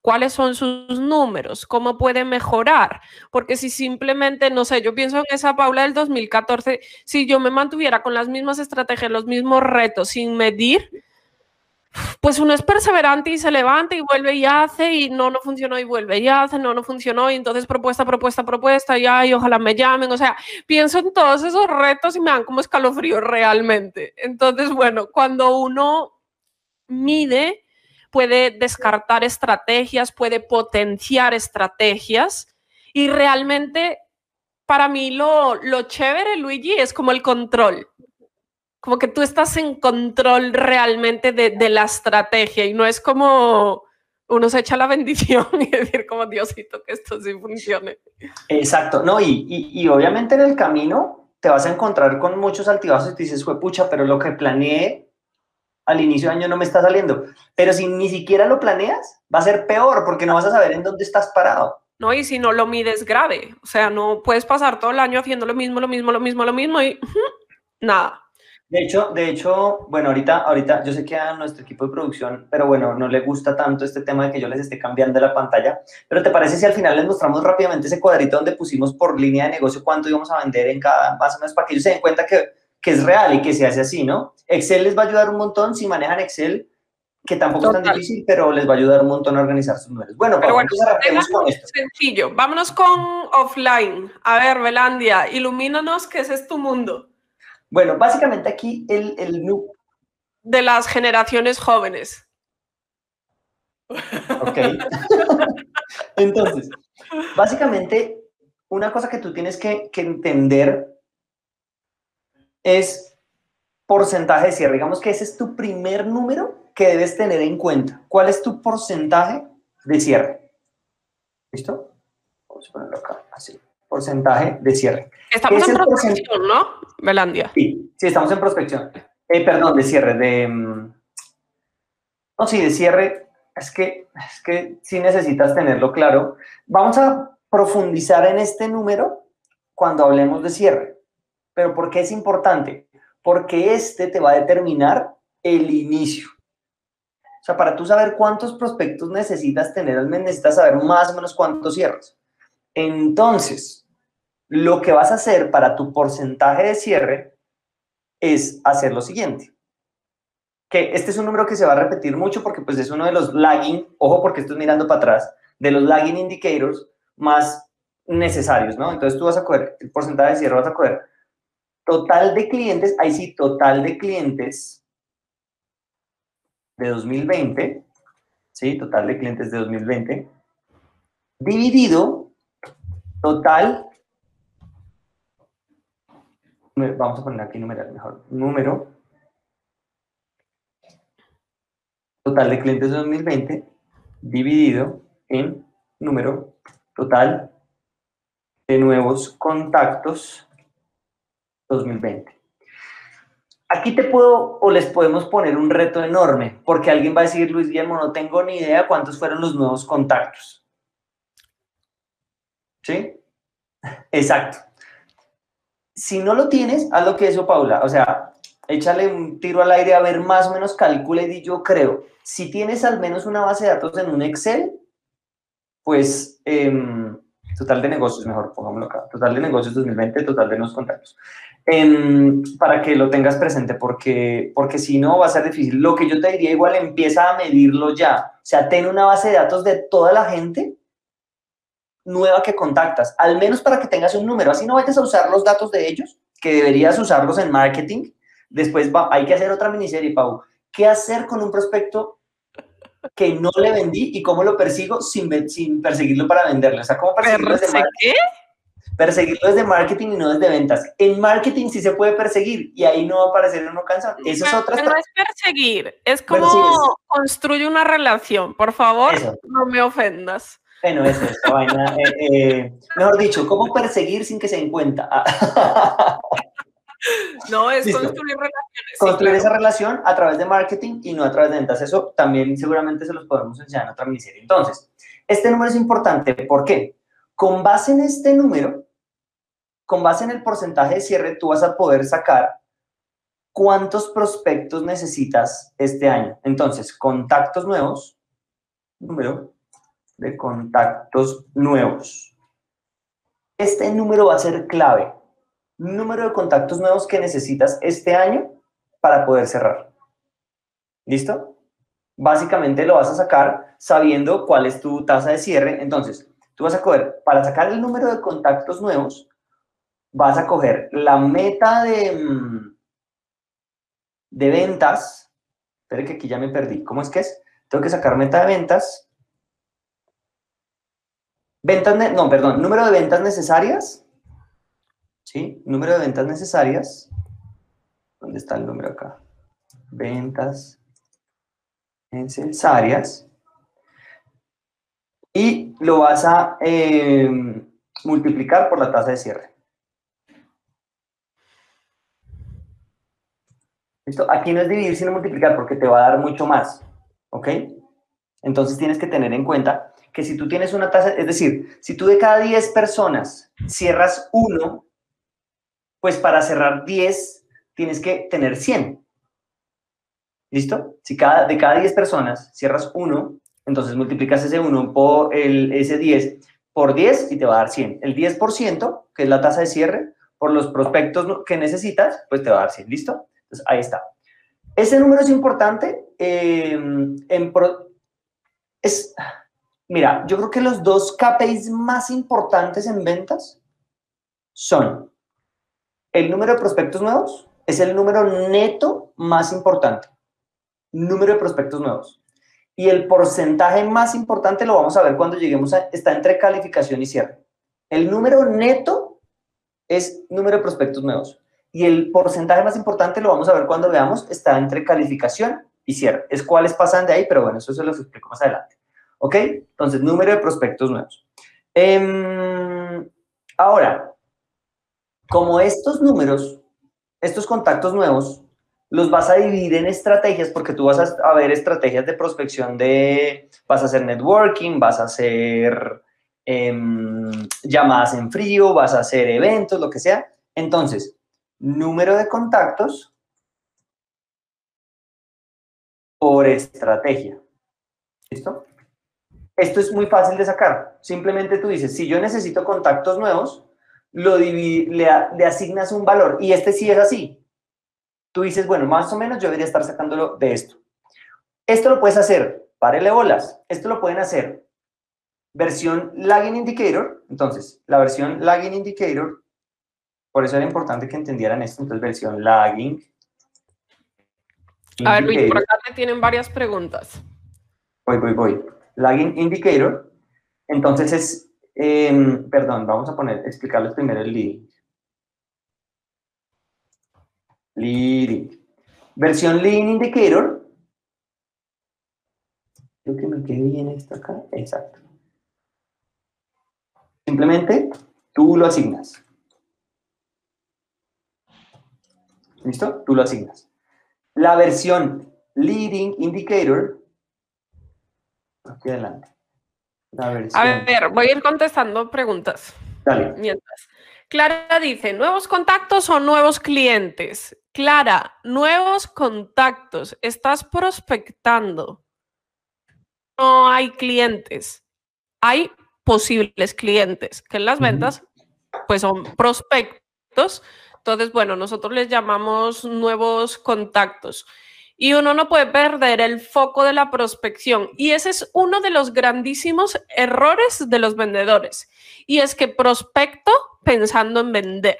cuáles son sus números, cómo puede mejorar, porque si simplemente, no sé, yo pienso en esa Paula del 2014, si yo me mantuviera con las mismas estrategias, los mismos retos, sin medir, pues uno es perseverante y se levanta y vuelve y hace y no, no funcionó y vuelve y hace, no, no funcionó y entonces propuesta, propuesta, propuesta y ay, ojalá me llamen, o sea, pienso en todos esos retos y me dan como escalofrío realmente. Entonces, bueno, cuando uno mide puede descartar estrategias, puede potenciar estrategias y realmente para mí lo, lo chévere, Luigi, es como el control. Como que tú estás en control realmente de, de la estrategia y no es como uno se echa la bendición y decir como Diosito que esto sí funcione. Exacto, no, y, y, obviamente en el camino te vas a encontrar con muchos altibajos y te dices, pucha, pero lo que planeé al inicio de año no me está saliendo. Pero si ni siquiera lo planeas, va a ser peor porque no vas a saber en dónde estás parado. No, y si no lo mides grave, o sea, no puedes pasar todo el año haciendo lo mismo, lo mismo, lo mismo, lo mismo y nada. De hecho, de hecho, bueno, ahorita, ahorita yo sé que a nuestro equipo de producción, pero bueno, no le gusta tanto este tema de que yo les esté cambiando la pantalla. Pero ¿te parece si al final les mostramos rápidamente ese cuadrito donde pusimos por línea de negocio cuánto íbamos a vender en cada, más o menos para que ellos se den cuenta que que es real y que se hace así, ¿no? Excel les va a ayudar un montón si manejan Excel, que tampoco es tan difícil, pero les va a ayudar un montón a organizar sus números. Bueno, pero bueno, entonces con esto. Sencillo, vámonos con offline. A ver, Belandia, ilumínanos, ¿qué ese es tu mundo? Bueno, básicamente aquí el, el De las generaciones jóvenes. Ok. Entonces, básicamente, una cosa que tú tienes que, que entender es porcentaje de cierre. Digamos que ese es tu primer número que debes tener en cuenta. ¿Cuál es tu porcentaje de cierre? ¿Listo? Vamos a ponerlo acá, así. Porcentaje de cierre. Estamos en prospección, ¿no, Belandia? Sí, sí, estamos en prospección. Eh, perdón, de cierre, de... Mm, no, sí, de cierre. Es que, es que sí necesitas tenerlo claro. Vamos a profundizar en este número cuando hablemos de cierre. Pero ¿por qué es importante? Porque este te va a determinar el inicio. O sea, para tú saber cuántos prospectos necesitas tener necesitas saber más o menos cuántos cierres. Entonces, lo que vas a hacer para tu porcentaje de cierre es hacer lo siguiente. Que este es un número que se va a repetir mucho porque pues es uno de los lagging, ojo porque estoy mirando para atrás, de los lagging indicators más necesarios, ¿no? Entonces tú vas a coger el porcentaje de cierre, vas a coger Total de clientes, ahí sí, total de clientes de 2020, ¿sí? Total de clientes de 2020, dividido total vamos a poner aquí numeral mejor, número total de clientes de 2020 dividido en número total de nuevos contactos 2020. Aquí te puedo o les podemos poner un reto enorme, porque alguien va a decir, Luis Guillermo, no tengo ni idea cuántos fueron los nuevos contactos. ¿Sí? Exacto. Si no lo tienes, haz lo que eso, Paula. O sea, échale un tiro al aire a ver más o menos, calcule y yo creo. Si tienes al menos una base de datos en un Excel, pues em, total de negocios, mejor pongámoslo acá. Total de negocios 2020, total de nuevos contactos. Em, para que lo tengas presente, porque, porque si no va a ser difícil. Lo que yo te diría igual, empieza a medirlo ya. O sea, ten una base de datos de toda la gente nueva que contactas, al menos para que tengas un número. Así no vayas a usar los datos de ellos, que deberías usarlos en marketing. Después va, hay que hacer otra miniserie, Pau. ¿Qué hacer con un prospecto que no le vendí y cómo lo persigo sin, sin perseguirlo para venderle? O sea, ¿cómo perseguirlo desde marketing? Perseguirlo desde marketing y no desde ventas. En marketing sí se puede perseguir y ahí no va a aparecer uno cansado. Eso es otra No es perseguir, es como construye una relación. Por favor, no me ofendas. Bueno, eso es vaina. Eh, eh, mejor dicho, ¿cómo perseguir sin que se den cuenta? no, es construir relaciones. Construir esa relación a través de marketing y no a través de ventas. Eso también seguramente se los podemos enseñar en otra miniserie. Entonces, este número es importante. ¿Por qué? Con base en este número, con base en el porcentaje de cierre, tú vas a poder sacar cuántos prospectos necesitas este año. Entonces, contactos nuevos, número, de contactos nuevos. Este número va a ser clave. Número de contactos nuevos que necesitas este año para poder cerrar. ¿Listo? Básicamente lo vas a sacar sabiendo cuál es tu tasa de cierre. Entonces, tú vas a coger, para sacar el número de contactos nuevos, vas a coger la meta de, mm, de ventas. Espera que aquí ya me perdí. ¿Cómo es que es? Tengo que sacar meta de ventas Ventas, no, perdón, número de ventas necesarias. ¿Sí? Número de ventas necesarias. ¿Dónde está el número acá? Ventas necesarias. Y lo vas a em, multiplicar por la tasa de cierre. ¿Listo? Aquí no es dividir, sino multiplicar porque te va a dar mucho más. ¿Ok? Entonces tienes que tener en cuenta que si tú tienes una tasa, es decir, si tú de cada 10 personas cierras uno, pues para cerrar 10 tienes que tener 100. ¿Listo? Si cada, de cada 10 personas cierras uno, entonces multiplicas ese 1 por el, ese 10 por 10 y te va a dar 100. El 10%, que es la tasa de cierre, por los prospectos que necesitas, pues te va a dar 100. ¿Listo? Entonces, ahí está. Ese número es importante. Eh, en es, Mira, yo creo que los dos KPIs más importantes en ventas son el número de prospectos nuevos, es el número neto más importante, número de prospectos nuevos. Y el porcentaje más importante lo vamos a ver cuando lleguemos a, está entre calificación y cierre. El número neto es número de prospectos nuevos. Y el porcentaje más importante lo vamos a ver cuando veamos, está entre calificación y cierre. Es cuáles pasan de ahí, pero bueno, eso se los explico más adelante. ¿Ok? Entonces, número de prospectos nuevos. Em, ahora, como estos números, estos contactos nuevos, los vas a dividir en estrategias porque tú vas a, ver estrategias de prospección de, vas a hacer networking, vas a hacer em, llamadas en frío, vas a hacer eventos, lo que sea. Entonces, número de contactos por estrategia. ¿Listo? Esto es muy fácil de sacar. Simplemente tú dices, si yo necesito contactos nuevos, lo le, le asignas un valor. Y este sí es así. Tú dices, bueno, más o menos yo debería estar sacándolo de esto. Esto lo puedes hacer, párele bolas. Esto lo pueden hacer versión lagging indicator. Entonces, la versión lagging indicator, por eso era importante que entendieran esto. Entonces, versión lagging. A ver, Luis, por acá te tienen varias preguntas. Voy, voy, voy lagging indicator. Entonces es, em, perdón, vamos a poner, explicarles primero el leading. Leading. Versión Leading Indicator. Creo que me quede bien esto acá. Exacto. Simplemente tú lo asignas. ¿Listo? Tú lo asignas. La versión Leading Indicator. Aquí adelante. A ver, voy a ir contestando preguntas. Dale. Mientras. Clara dice, ¿nuevos contactos o nuevos clientes? Clara, nuevos contactos. Estás prospectando. No hay clientes. Hay posibles clientes, que en las ventas, pues son prospectos. Entonces, bueno, nosotros les llamamos nuevos contactos. Y uno no puede perder el foco de la prospección. Y ese es uno de los grandísimos errores de los vendedores. Y es que prospecto pensando en vender.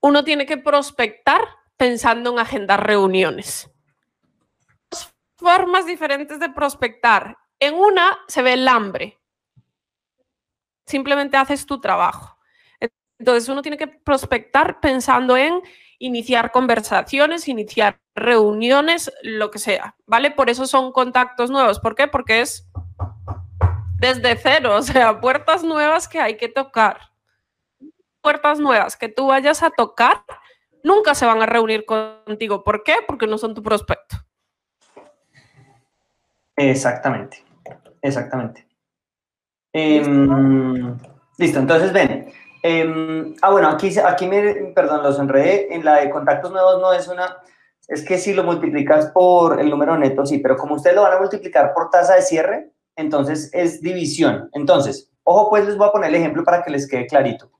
Uno tiene que prospectar pensando en agendar reuniones. Formas diferentes de prospectar. En una se ve el hambre. Simplemente haces tu trabajo. Entonces uno tiene que prospectar pensando en iniciar conversaciones, iniciar reuniones, lo que sea, ¿vale? Por eso son contactos nuevos. ¿Por qué? Porque es desde cero, o sea, puertas nuevas que hay que tocar. Puertas nuevas que tú vayas a tocar, nunca se van a reunir contigo. ¿Por qué? Porque no son tu prospecto. Exactamente, exactamente. Em, listo, entonces ven, Em, ah, bueno, aquí, aquí me, perdón, los enredé. En la de contactos nuevos no es una, es que si lo multiplicas por el número neto, sí, pero como ustedes lo van a multiplicar por tasa de cierre, entonces es división. Entonces, ojo, pues les voy a poner el ejemplo para que les quede clarito.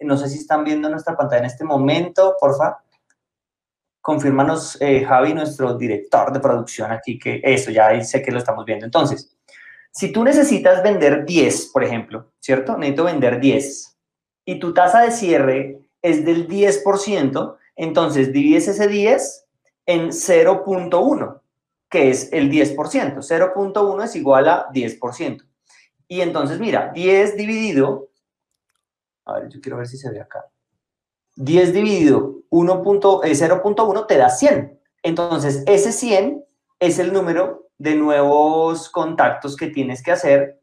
No sé si están viendo nuestra pantalla en este momento, porfa. Confírmanos, eh, Javi, nuestro director de producción aquí, que eso, ya sé que lo estamos viendo. Entonces, si tú necesitas vender 10, por ejemplo, ¿cierto? Necesito vender 10 y tu tasa de cierre es del 10%, entonces divides ese 10 en 0.1, que es el 10%. 0.1 es igual a 10%. Y entonces, mira, 10 dividido, a ver, yo quiero ver si se ve acá. 10 dividido 0.1 eh, te da 100. Entonces, ese 100 es el número de nuevos contactos que tienes que hacer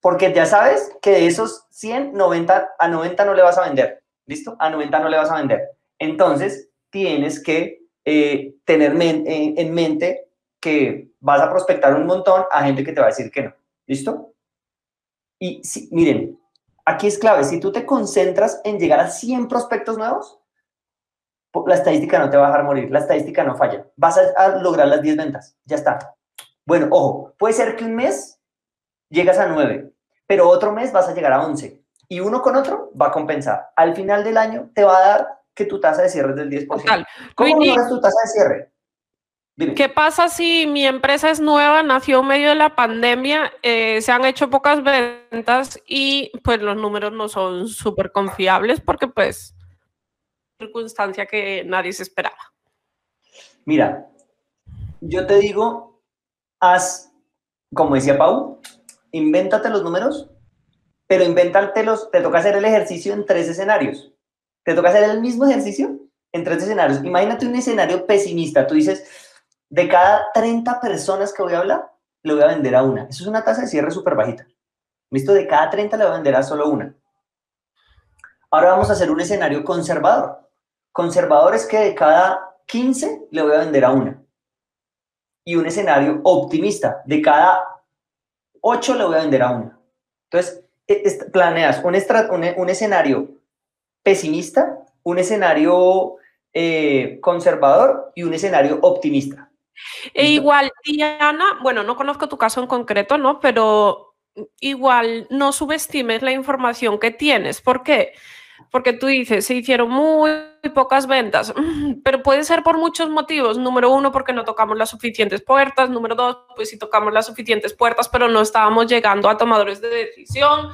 porque ya sabes que de esos 100, 90, a 90 no le vas a vender. ¿Listo? A 90 no le vas a vender. Entonces, tienes que eh, tener eh, en mente que vas a prospectar un montón a gente que te va a decir que no. ¿Listo? Y si, miren, aquí es clave, si tú te concentras en llegar a 100 prospectos nuevos, la estadística no te va a dejar morir, la estadística no falla. Vas a, a lograr las 10 ventas, ya está. Bueno, ojo, puede ser que un mes llegas a 9, pero otro mes vas a llegar a 11 y uno con otro va a compensar. Al final del año te va a dar que tu tasa de cierre es del 10%. ¿Cómo es tu tasa de cierre? ¿Qué pasa si mi empresa es nueva, nació en medio de la pandemia, eh, se han hecho pocas ventas y pues los números no son súper confiables porque pues circunstancia que nadie se esperaba? Mira, yo te digo, haz, como decía Pau, invéntate los números, pero invéntatelos, te toca hacer el ejercicio en tres escenarios. Te toca hacer el mismo ejercicio en tres escenarios. Imagínate un escenario pesimista. Tú dices, de cada 30 personas que voy a hablar, le voy a vender a una. Eso es una tasa de cierre súper bajita. ¿Visto? De cada 30 le voy a vender a solo una. Ahora vamos a hacer un escenario conservador. Conservador es que de cada 15 le voy a vender a una. Y un escenario optimista. De cada 8 le voy a vender a una. Entonces, e, planeas un, un, escenario pesimista, un escenario eh, conservador y un escenario optimista. E igual, Diana, bueno, no conozco tu caso en concreto, ¿no? Pero igual no subestimes la información que tienes. ¿Por qué? Porque tú dices, se hicieron muy pocas ventas, pero puede ser por muchos motivos. Número uno, porque no tocamos las suficientes puertas. Número dos, pues si tocamos las suficientes puertas, pero no estábamos llegando a tomadores de decisión.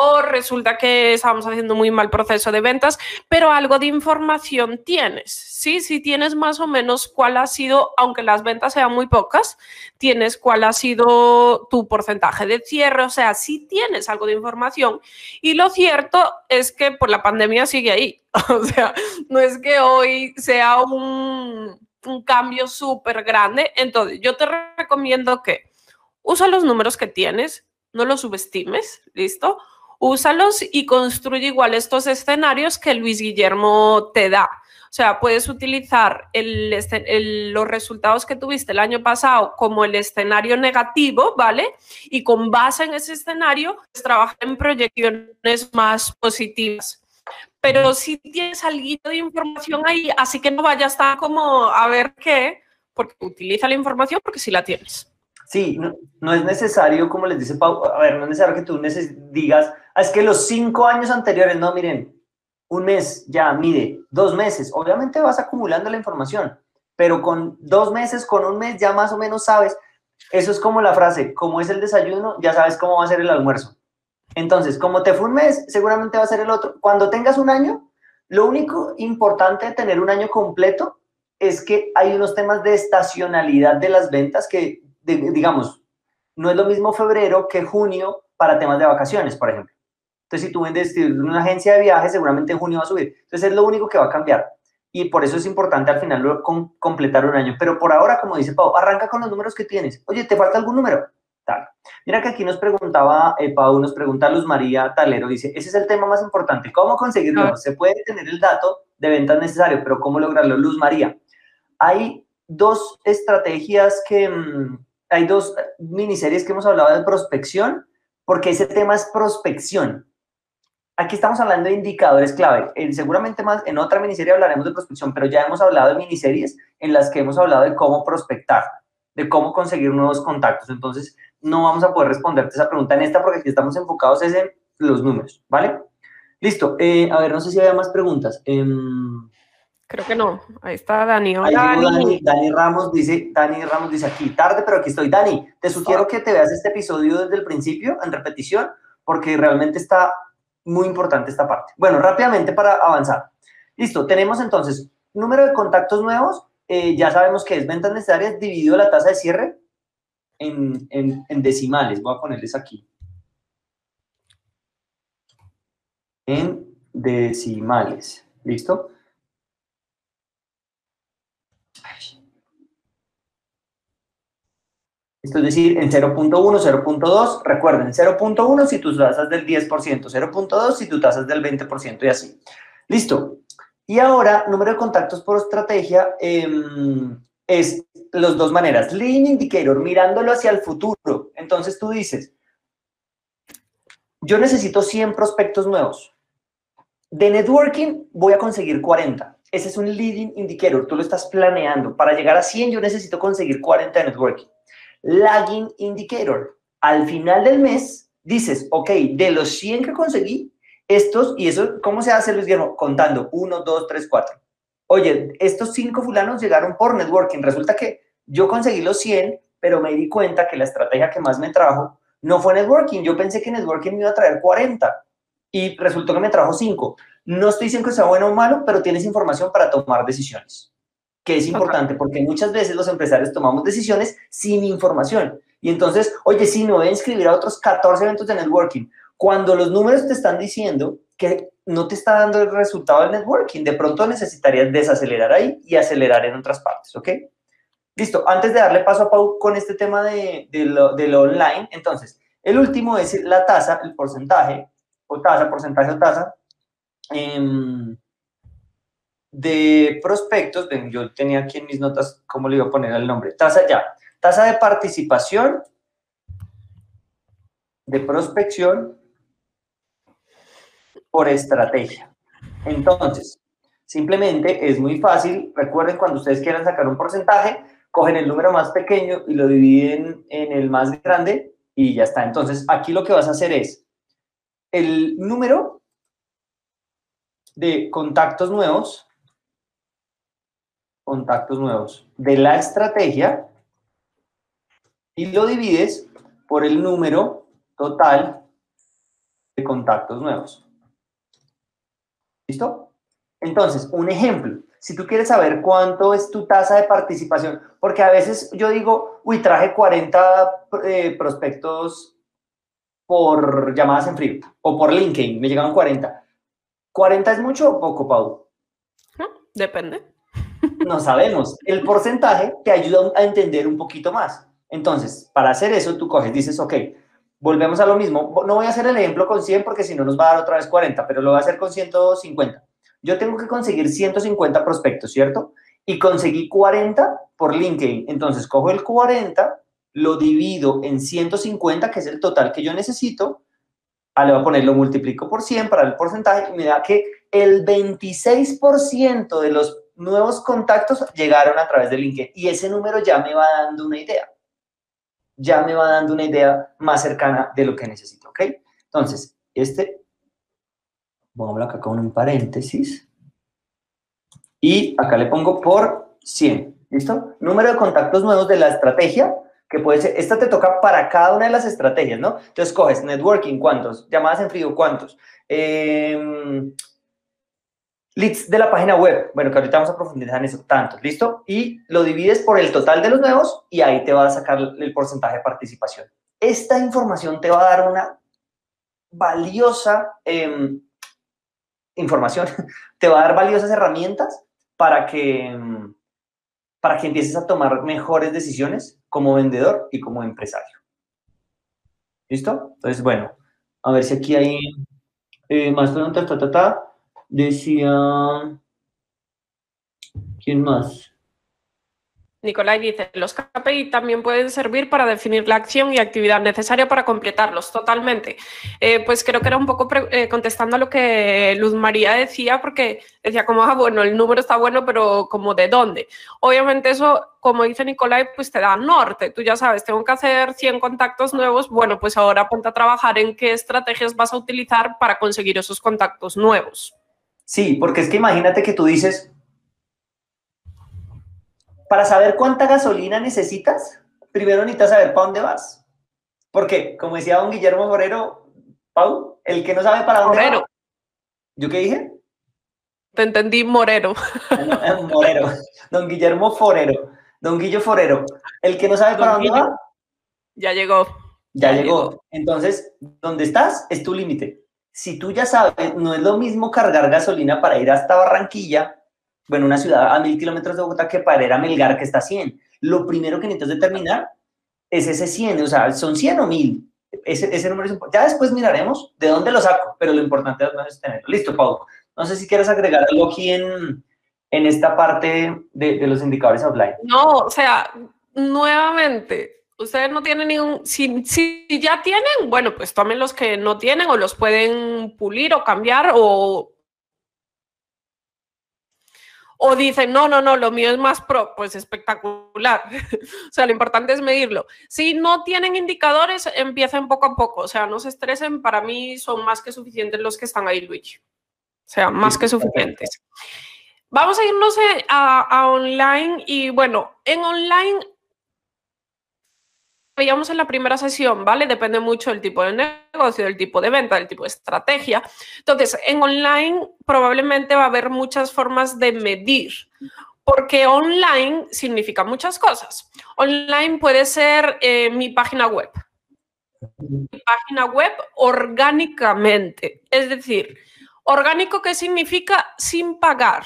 O resulta que estamos haciendo muy mal proceso de ventas, pero algo de información tienes, ¿sí? Si tienes más o menos cuál ha sido, aunque las ventas sean muy pocas, tienes cuál ha sido tu porcentaje de cierre, o sea, si tienes algo de información. Y lo cierto es que por la pandemia sigue ahí, o sea, no es que hoy sea un, un cambio súper grande, entonces yo te recomiendo que usa los números que tienes, no los subestimes, ¿listo? Úsalos y construye igual estos escenarios que Luis Guillermo te da. O sea, puedes utilizar los resultados que tuviste el año pasado como el escenario negativo, ¿vale? Y con base en ese escenario, pues, trabajar en proyecciones más positivas. Pero si tienes algo de información ahí, así que no vayas tan como a ver qué, porque utiliza la información porque sí la tienes. Sí, no, es necesario, como les dice Pau, a ver, no es necesario que tú digas, ah, es que los cinco años anteriores, no, miren, un mes ya mide, dos meses, obviamente vas acumulando la información, pero con dos meses, con un mes ya más o menos sabes, eso es como la frase, como es el desayuno, ya sabes cómo va a ser el almuerzo. Entonces, como te fue un mes, seguramente va a ser el otro. Cuando tengas un año, lo único importante de tener un año completo es que hay unos temas de estacionalidad de las ventas que digamos, no es lo mismo febrero que junio para temas de vacaciones, por ejemplo. Entonces, si tú vendes una agencia de viajes, seguramente en junio va a subir. Entonces, es lo único que va a cambiar. Y por eso es importante al final completar un año. Pero por ahora, como dice Pau, arranca con los números que tienes. Oye, ¿te falta algún número? Tal. Mira que aquí nos preguntaba, eh, Pau, nos pregunta Luz María Talero, dice, ese es el tema más importante, ¿cómo conseguirlo? Se puede tener el dato de ventas necesario, pero ¿cómo lograrlo? Luz María, hay dos estrategias que, mm, hay dos miniseries que hemos hablado de prospección, porque ese tema es prospección. Aquí estamos hablando de indicadores clave. seguramente más en otra miniserie hablaremos de prospección, pero ya hemos hablado de miniseries en las que hemos hablado de cómo prospectar, de cómo conseguir nuevos contactos. Entonces, no vamos a poder responderte esa pregunta en esta porque aquí estamos enfocados en los números, ¿vale? Listo. Eh, a ver, no sé si había más preguntas. Em, Creo que no. Ahí está Dani. Dani. Ramos dice, Dani Ramos dice aquí, tarde, pero aquí estoy. Dani, te sugiero que te veas este episodio desde el principio, en repetición, porque realmente está muy importante esta parte. Bueno, rápidamente para avanzar. Listo, tenemos entonces número de contactos nuevos, eh, ya sabemos que es ventas necesarias dividido la tasa de cierre en, en decimales. Voy a ponerles aquí. En decimales. ¿Listo? Esto es decir, en 0.1, 0.2, recuerden, 0.1 si tus tasas del 10%, 0.2 si tu tasas del 20% y así. Listo. Y ahora, número de contactos por estrategia em, es las dos maneras. Leading indicator, mirándolo hacia el futuro. Entonces tú dices, yo necesito 100 prospectos nuevos. De networking voy a conseguir 40. Ese es un leading indicator, tú lo estás planeando. Para llegar a 100 yo necesito conseguir 40 de networking lagging indicator. Al final del mes dices, ok, de los 100 que conseguí, estos, y eso, ¿cómo se hace, Luis Guillermo? Contando, 1, 2, 3, 4. Oye, estos 5 fulanos llegaron por networking. Resulta que yo conseguí los 100, pero me di cuenta que la estrategia que más me trajo no fue networking. Yo pensé que networking me iba a traer 40 y resultó que me trajo 5. No estoy diciendo que sea bueno o malo, pero tienes información para tomar decisiones que es importante porque muchas veces los empresarios tomamos decisiones sin información. Y entonces, oye, si no voy a inscribir a otros 14 eventos de networking, cuando los números te están diciendo que no te está dando el resultado del networking, de pronto necesitarías desacelerar ahí y acelerar en otras partes, ¿ok? Listo, antes de darle paso a Pau con este tema de, lo, online, entonces, el último es la tasa, el porcentaje, o tasa, porcentaje o tasa, eh, de prospectos, yo tenía aquí en mis notas cómo le iba a poner el nombre, tasa ya, tasa de participación, de prospección por estrategia. Entonces, simplemente es muy fácil, recuerden cuando ustedes quieran sacar un porcentaje, cogen el número más pequeño y lo dividen en el más grande y ya está. Entonces, aquí lo que vas a hacer es el número de contactos nuevos contactos nuevos de la estrategia y lo divides por el número total contactos nuevos. ¿Listo? Entonces, un ejemplo. Si tú quieres saber cuánto es tu tasa de participación, porque a veces yo digo, uy, traje 40 eh, prospectos por llamadas en frío o por LinkedIn, me llegaron 40. ¿40 es mucho o poco, Pau? Depende. No sabemos. El porcentaje te ayuda a entender un poquito más. Entonces, para hacer eso, tú coges, dices, ok, volvemos a lo mismo. No voy a hacer el ejemplo con 100 porque si no nos va a dar otra vez 40, pero lo voy a hacer con 150. Yo tengo que conseguir 150 prospectos, ¿cierto? Y conseguí 40 por LinkedIn. Entonces, cojo el 40, lo divido en 150, que es el total que yo necesito. Ah, le voy a poner, lo multiplico por 100 para el porcentaje y me da que el 26% de los nuevos contactos llegaron a través de LinkedIn. Y ese número ya me va dando una idea ya me va dando una idea más cercana de lo que necesito, ¿ok? Entonces, este, pongámoslo acá con un paréntesis, y acá le pongo por 100, ¿listo? Número de contactos nuevos de la estrategia, que puede ser, esta te toca para cada una de las estrategias, ¿no? Entonces coges networking, ¿cuántos? Llamadas en frío, ¿cuántos? Eh, leads de la página web, bueno, que ahorita vamos a profundizar en eso, tantos, ¿listo? Y lo divides por el total de los nuevos y ahí te va a sacar el porcentaje de participación. Esta información te va a dar una valiosa em, información, te va a dar valiosas herramientas para que, em, para que empieces a tomar mejores decisiones como vendedor y como empresario. ¿Listo? Entonces, bueno, a ver si aquí hay eh, más preguntas, ta, ta, ta. Decía, ¿quién más? Nicolai dice, los KPI también pueden servir para definir la acción y actividad necesaria para completarlos, totalmente. Eh, pues creo que era un poco eh, contestando a lo que Luz María decía, porque decía como, ah, bueno, el número está bueno, pero como de dónde. Obviamente eso, como dice Nicolai, pues te da norte. Tú ya sabes, tengo que hacer 100 contactos nuevos, bueno, pues ahora ponte a trabajar en qué estrategias vas a utilizar para conseguir esos contactos nuevos. Sí, porque es que imagínate que tú dices, para saber cuánta gasolina necesitas, primero necesitas saber para dónde vas. Porque, como decía don Guillermo Morero, Pau, el que no sabe para dónde Morero. va. ¿Yo qué dije? Te entendí, Morero. No, Morero. Don Guillermo Forero. Don Guillo Forero. El que no sabe para dónde va, Ya llegó. ya, Ya llegó. llegó. Entonces, donde estás es tu límite. Si tú ya sabes, no es lo mismo cargar gasolina para ir hasta Barranquilla, bueno, una ciudad a mil kilómetros de Bogotá, que para ir a Melgar, que está a 100. Lo primero que necesitas determinar es ese 100, o sea, son 100 o 1000. Ese, número es importante. Ya después miraremos de dónde lo saco, pero lo importante es tenerlo. Listo, Pau. No sé si quieres agregar algo aquí en, en esta parte de, de los indicadores offline. No, o sea, nuevamente, ustedes no tienen ningún, si, si ya tienen, bueno, pues tomen los que no tienen o los pueden pulir o cambiar o... O dicen, no, no, no, lo mío es más pro, pues espectacular. o sea, lo importante es medirlo. Si no tienen indicadores, empiecen poco a poco. O sea, no se estresen. Para mí son más que suficientes los que están ahí, Luigi. O sea, más que suficientes. Vamos a irnos eh, a, a online y bueno, en online veíamos en la primera sesión, ¿vale? Depende mucho del tipo de negocio, del tipo de venta, del tipo de estrategia. Entonces, en online probablemente va a haber muchas formas de medir, porque online significa muchas cosas. Online puede ser eh, mi página web, mi página web orgánicamente, es decir, orgánico que significa sin pagar,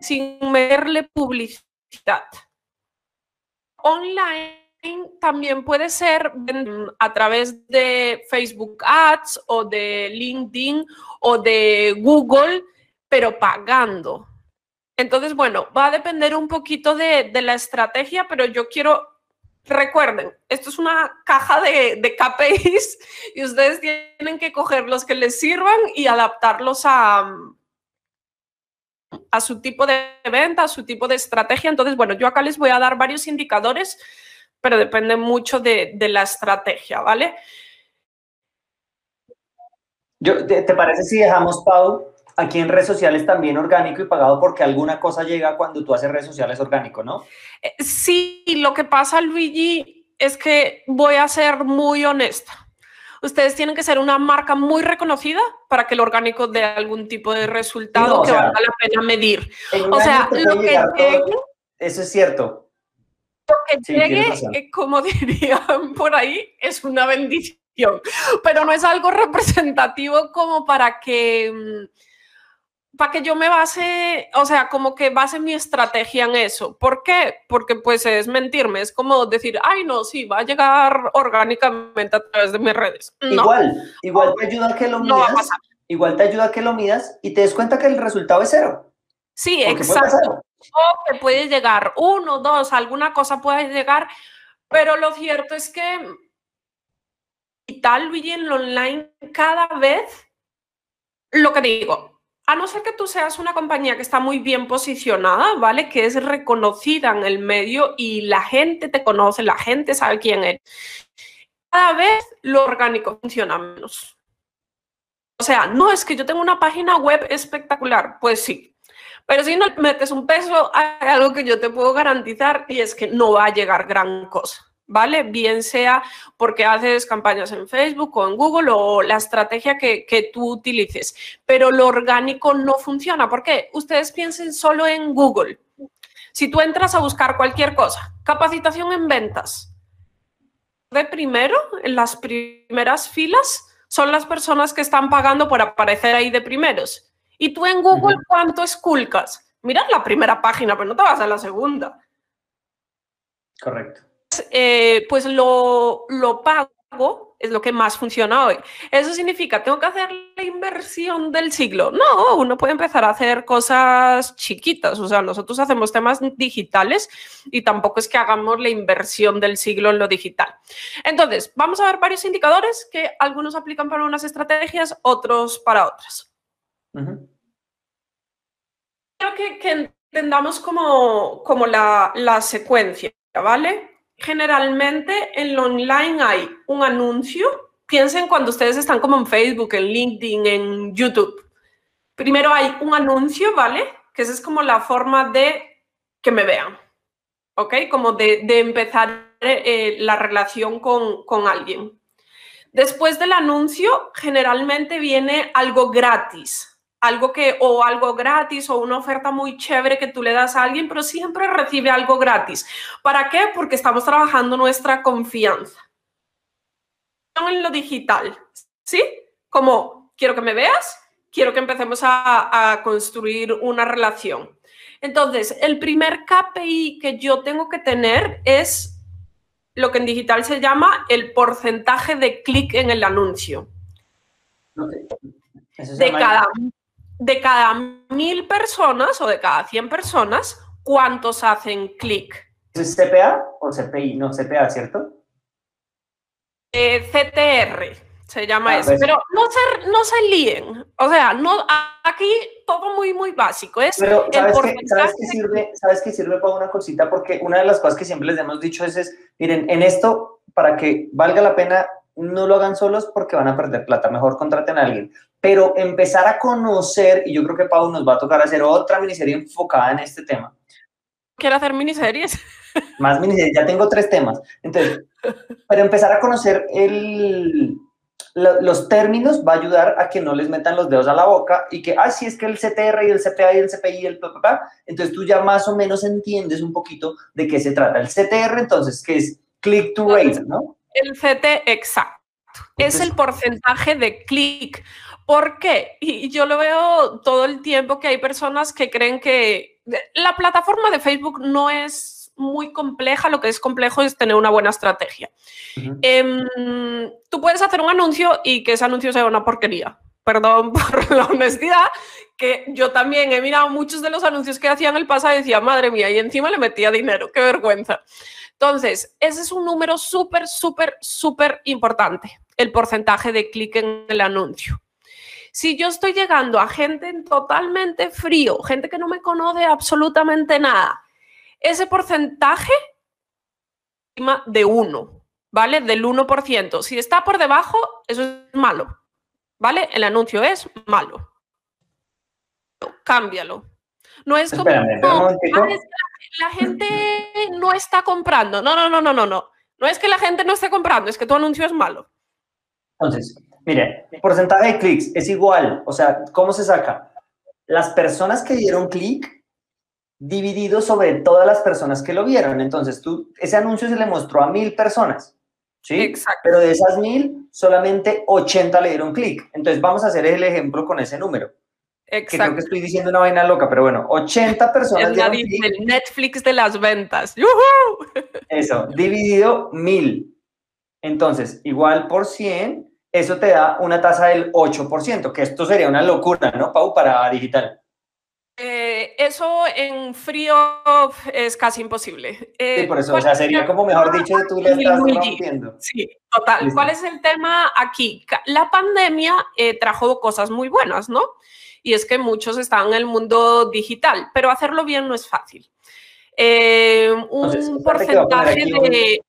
sin meterle publicidad. Online también puede ser a través de Facebook Ads o de LinkedIn o de Google, pero pagando. Entonces, bueno, va a depender un poquito de, de la estrategia, pero yo quiero, recuerden, esto es una caja de, de KPIs y ustedes tienen que coger los que les sirvan y adaptarlos a, a su tipo de venta, a su tipo de estrategia. Entonces, bueno, yo acá les voy a dar varios indicadores, pero depende mucho de, de la estrategia, ¿vale? Yo, ¿te, parece si dejamos, Pau, aquí en redes sociales también orgánico y pagado porque alguna cosa llega cuando tú haces redes sociales orgánico, ¿no? Eh, Sí, lo que pasa, Luigi, es que voy a ser muy honesta. ustedes tienen que ser una marca muy reconocida para que el orgánico dé algún tipo de resultado que valga la pena medir. O sea, lo que Eso es cierto. Lo que llegue, eh, como dirían por ahí, es una bendición, pero no es algo representativo como para que mm, para que yo me base, o sea, como que base mi estrategia en eso. ¿Por qué? Porque pues es mentirme, es como decir, ay no, sí, va a llegar orgánicamente a través de mis redes. Igual, igual te ayuda a que lo midas, igual te ayuda a que lo midas y te des cuenta que el resultado es cero. Sí, exacto. O que puede llegar uno, dos, alguna cosa puede llegar, pero lo cierto es que y tal y en lo online cada vez, lo que digo, a no ser que tú seas una compañía que está muy bien posicionada, ¿vale? Que es reconocida en el medio y la gente te conoce, la gente sabe quién eres. Cada vez lo orgánico funciona menos. O sea, no es que yo tengo una página web espectacular, pues sí. Pero si no metes un peso, hay algo que yo te puedo garantizar y es que no va a llegar gran cosa. ¿vale? Bien sea porque haces campañas en Facebook o en Google o la estrategia que, tú utilices, pero lo orgánico no funciona. ¿Por qué? Ustedes piensen solo en Google. Si tú entras a buscar cualquier cosa, capacitación en ventas, de primero, en las primeras filas, son las personas que están pagando por aparecer ahí de primeros. Y tú en Google, ¿cuánto esculcas? Mira la primera página, pero no te vas a la segunda. Correcto. Eh, pues lo, lo pago es lo que más funciona hoy. ¿Eso significa, tengo que hacer la inversión del siglo? No, uno puede empezar a hacer cosas chiquitas. O sea, nosotros hacemos temas digitales y tampoco es que hagamos la inversión del siglo en lo digital. Entonces, vamos a ver varios indicadores que algunos aplican para unas estrategias, otros para otras. Quiero que, entendamos como, como la, la secuencia, ¿vale? generalmente en lo online hay un anuncio. Piensen cuando ustedes están como en Facebook, en LinkedIn, en YouTube. Primero hay un anuncio, ¿vale? Que esa es como la forma de que me vean, ¿ok? Como de, empezar eh, la relación con, con alguien. Después del anuncio, generalmente viene algo gratis, algo que o algo gratis o una oferta muy chévere que tú le das a alguien, pero siempre recibe algo gratis. ¿Para qué? Porque estamos trabajando nuestra confianza. En lo digital, ¿sí? Como quiero que me veas, quiero que empecemos a, a construir una relación. Entonces, el primer KPI que yo tengo que tener es lo que en digital se llama el porcentaje de clic en el anuncio. De cada de cada mil personas o de cada 100 personas, ¿cuántos hacen clic? ¿Es CPA o CPI? No, CPA, ¿cierto? Eh, CTR se llama ah, eso. Pues Pero no se, no se líen. O sea, no, aquí todo muy, muy básico. Es Pero ¿sabes, qué, ¿sabes, qué sirve, ¿sabes qué sirve para una cosita? Porque una de las cosas que siempre les hemos dicho es, es, miren, en esto, para que valga la pena, no lo hagan solos porque van a perder plata. Mejor contraten a alguien pero empezar a conocer, y yo creo que Pau nos va a tocar hacer otra miniserie enfocada en este tema. Quiero hacer miniseries. Más miniseries, ya tengo tres temas. Entonces, pero empezar a conocer el, los términos va a ayudar a que no les metan los dedos a la boca y que, ah, sí, es que el CTR y el CPA y el CPI y el PPA, entonces tú ya más o menos entiendes un poquito de qué se trata. El CTR, entonces, que es click to rate, ¿no? El CT, exacto. es el porcentaje de clic. ¿Por qué? Y yo lo veo todo el tiempo que hay personas que creen que la plataforma de Facebook no es muy compleja, lo que es complejo es tener una buena estrategia. Em, tú puedes hacer un anuncio y que ese anuncio sea una porquería. Perdón por la honestidad, que yo también he mirado muchos de los anuncios que hacía en el pasado y decía, madre mía, y encima le metía dinero, qué vergüenza. Entonces, ese es un número súper, súper, súper importante, el porcentaje de clic en el anuncio. Si yo estoy llegando a gente totalmente frío, gente que no me conoce absolutamente nada, ese porcentaje de 1, ¿vale? Del 1%. Si está por debajo, eso es malo, ¿vale? El anuncio es malo. Cámbialo. No es como, ah, la gente no está comprando. No, no, no, no, no, no. No es que la gente no esté comprando, es que tu anuncio es malo. Entonces, mire, porcentaje de clics es igual, o sea, ¿cómo se saca? Las personas que dieron clic dividido sobre todas las personas que lo vieron. Entonces, tú, ese anuncio se le mostró a mil personas, ¿sí? Exacto. Pero de esas mil, solamente 80 le dieron clic. Entonces, vamos a hacer el ejemplo con ese número. Que creo Exacto. que estoy diciendo una vaina loca, pero bueno, 80 personas Es la el Netflix de las ventas. ¡Yujú! Eso, dividido 1000. Entonces, igual por 100, eso te da una tasa del 8%, que esto sería una locura, ¿no, Pau, para digital? Eh, eso en frío es casi imposible. Eh, Sí, por eso, o ¿cuál sea, sería el como mejor dicho, tú le estás rompiendo. Sí, total. ¿Cuál es el tema aquí? La pandemia eh, trajo cosas muy buenas, ¿no? Y es que muchos están en el mundo digital, pero hacerlo bien no es fácil. Eh, un Entonces, porcentaje un- de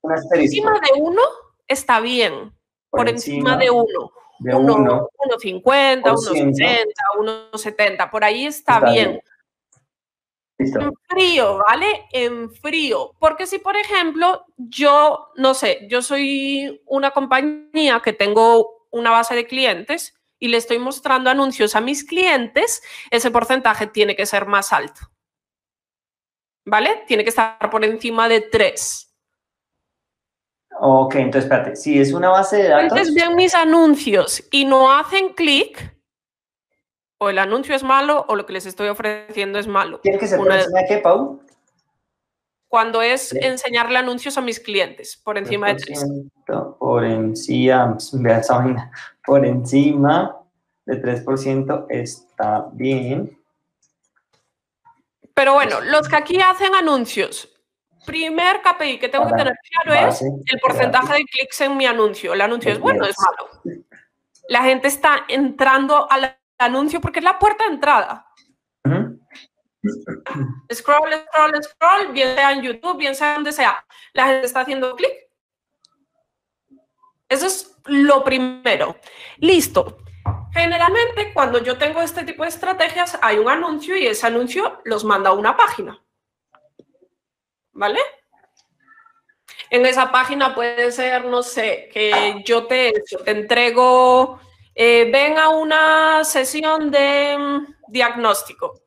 Un asterisco. encima de uno está bien, por, encima, de uno. de uno, uno. 1,50, por 1,60, 1,70, por ahí está, Está bien. bien. Listo. En frío, ¿vale? En frío. Porque si, por ejemplo, yo, no sé, yo soy una compañía que tengo una base de clientes y le estoy mostrando anuncios a mis clientes, ese porcentaje tiene que ser más alto. ¿Vale? Tiene que estar por encima de 3. Ok, entonces espérate, si es una base de datos, Entonces ven mis anuncios y no hacen clic, o el anuncio es malo o lo que les estoy ofreciendo es malo. tiene que ser por encima de qué, Pau? Cuando es enseñarle anuncios a mis clientes por encima de 3. 3%, Por encima, vea esa vaina, por encima de 3% está bien. Pero bueno, los que aquí hacen anuncios, primer KPI que tengo que Para tener claro es el porcentaje de clics en mi anuncio. ¿El anuncio es bueno o es malo? La gente está entrando al anuncio porque es la puerta de entrada. Ujú. Scroll, scroll, scroll, bien sea en YouTube, bien sea donde sea. La gente está haciendo clic. Eso es lo primero. Listo. Generalmente, cuando yo tengo este tipo de estrategias, hay un anuncio y ese anuncio los manda a una página. ¿Vale? En esa página puede ser, no sé, que yo te, entrego, eh, ven a una sesión de mm, diagnóstico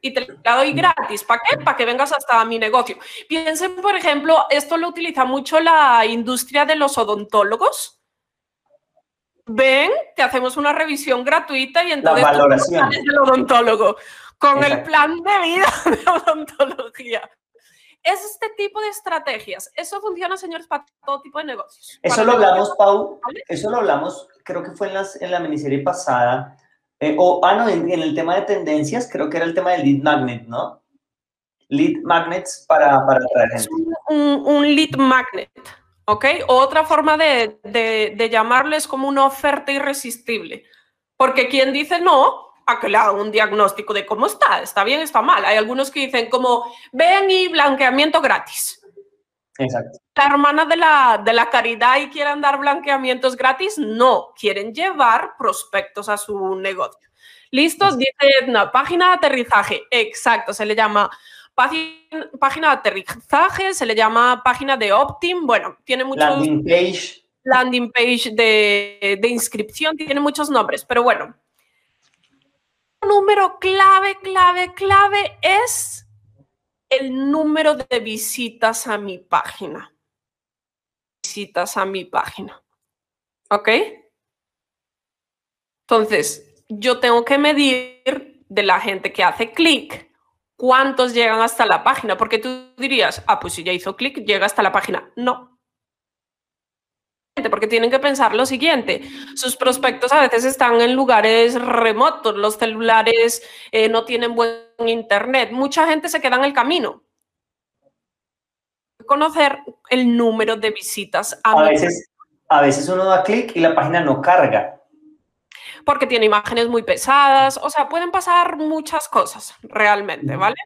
y te la doy gratis. ¿Para qué? Para que vengas hasta mi negocio. Piensen, por ejemplo, esto lo utiliza mucho la industria de los odontólogos. Ven, te hacemos una revisión gratuita y entonces tú valoración. del odontólogo con el Exacto. plan de vida de odontología. Es este tipo de estrategias. Eso funciona, señores, para todo tipo de negocios. Eso Para lo hablamos, Pau, ¿vale? eso lo hablamos, creo que fue en, las, en la miniserie pasada, eh, o, ah, no, en, en el tema de tendencias, creo que era el tema del lead magnet, ¿no? Lead magnets para, para atraer gente. un, un- un lead magnet, ¿ok? Otra forma de, de, de llamarlo es como una oferta irresistible. Porque quien dice no, a que le hagan un diagnóstico de cómo está, está bien, está mal. Hay algunos que dicen como, ven y blanqueamiento gratis. Exacto. La hermana de la, de la caridad y quieren dar blanqueamientos gratis, no, quieren llevar prospectos a su negocio. ¿Listos? Dice Edna, página de aterrizaje. Exacto, se le llama página, página de aterrizaje, se le llama página de Optim. Bueno, tiene muchos Landing page. landing page de, de inscripción, tiene muchos nombres, pero bueno. Un número clave, clave, clave es el número de visitas a mi página. Visitas a mi página. ¿Ok? Entonces, yo tengo que medir de la gente que hace clic cuántos llegan hasta la página, porque tú dirías, ah, pues si ya hizo clic, llega hasta la página. No, porque tienen que pensar lo siguiente, sus prospectos a veces están en lugares remotos, los celulares eh, no tienen buen internet, mucha gente se queda en el camino. Conocer el número de visitas a, A veces, a veces uno da clic y la página no carga. porque tiene imágenes muy pesadas, o sea, pueden pasar muchas cosas realmente, ¿vale?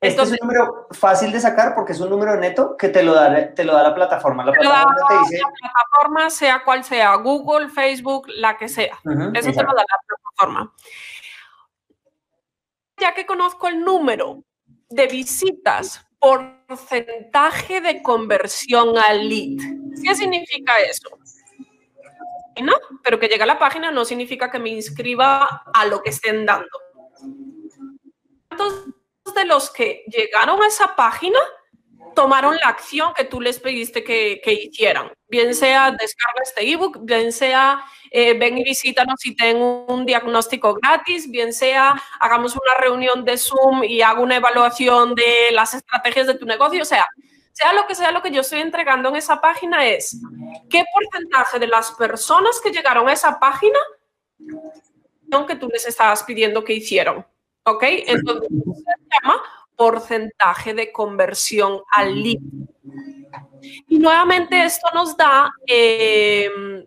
Este Entonces- es un número fácil de sacar porque es un número neto que te lo da, te lo da la plataforma. La plataforma te dice... La plataforma, sea cual sea, Google, Facebook, la que sea. Eso te lo exacto. da la plataforma. Ya que conozco el número de visitas, porcentaje de conversión al lead. ¿Qué significa eso? No, pero que llegue a la página no significa que me inscriba a lo que estén dando. ¿Cuántos de los que llegaron a esa página tomaron la acción que tú les pediste que, hicieran? Bien sea descarga este ebook, bien sea eh, ven y visítanos si tengo un diagnóstico gratis, bien sea hagamos una reunión de Zoom y hago una evaluación de las estrategias de tu negocio. O sea, sea lo que sea lo que yo estoy entregando en esa página es qué porcentaje de las personas que llegaron a esa página que tú les estabas pidiendo que hicieron. ¿Ok? Entonces llama porcentaje de conversión al lead. Y nuevamente esto nos da, em,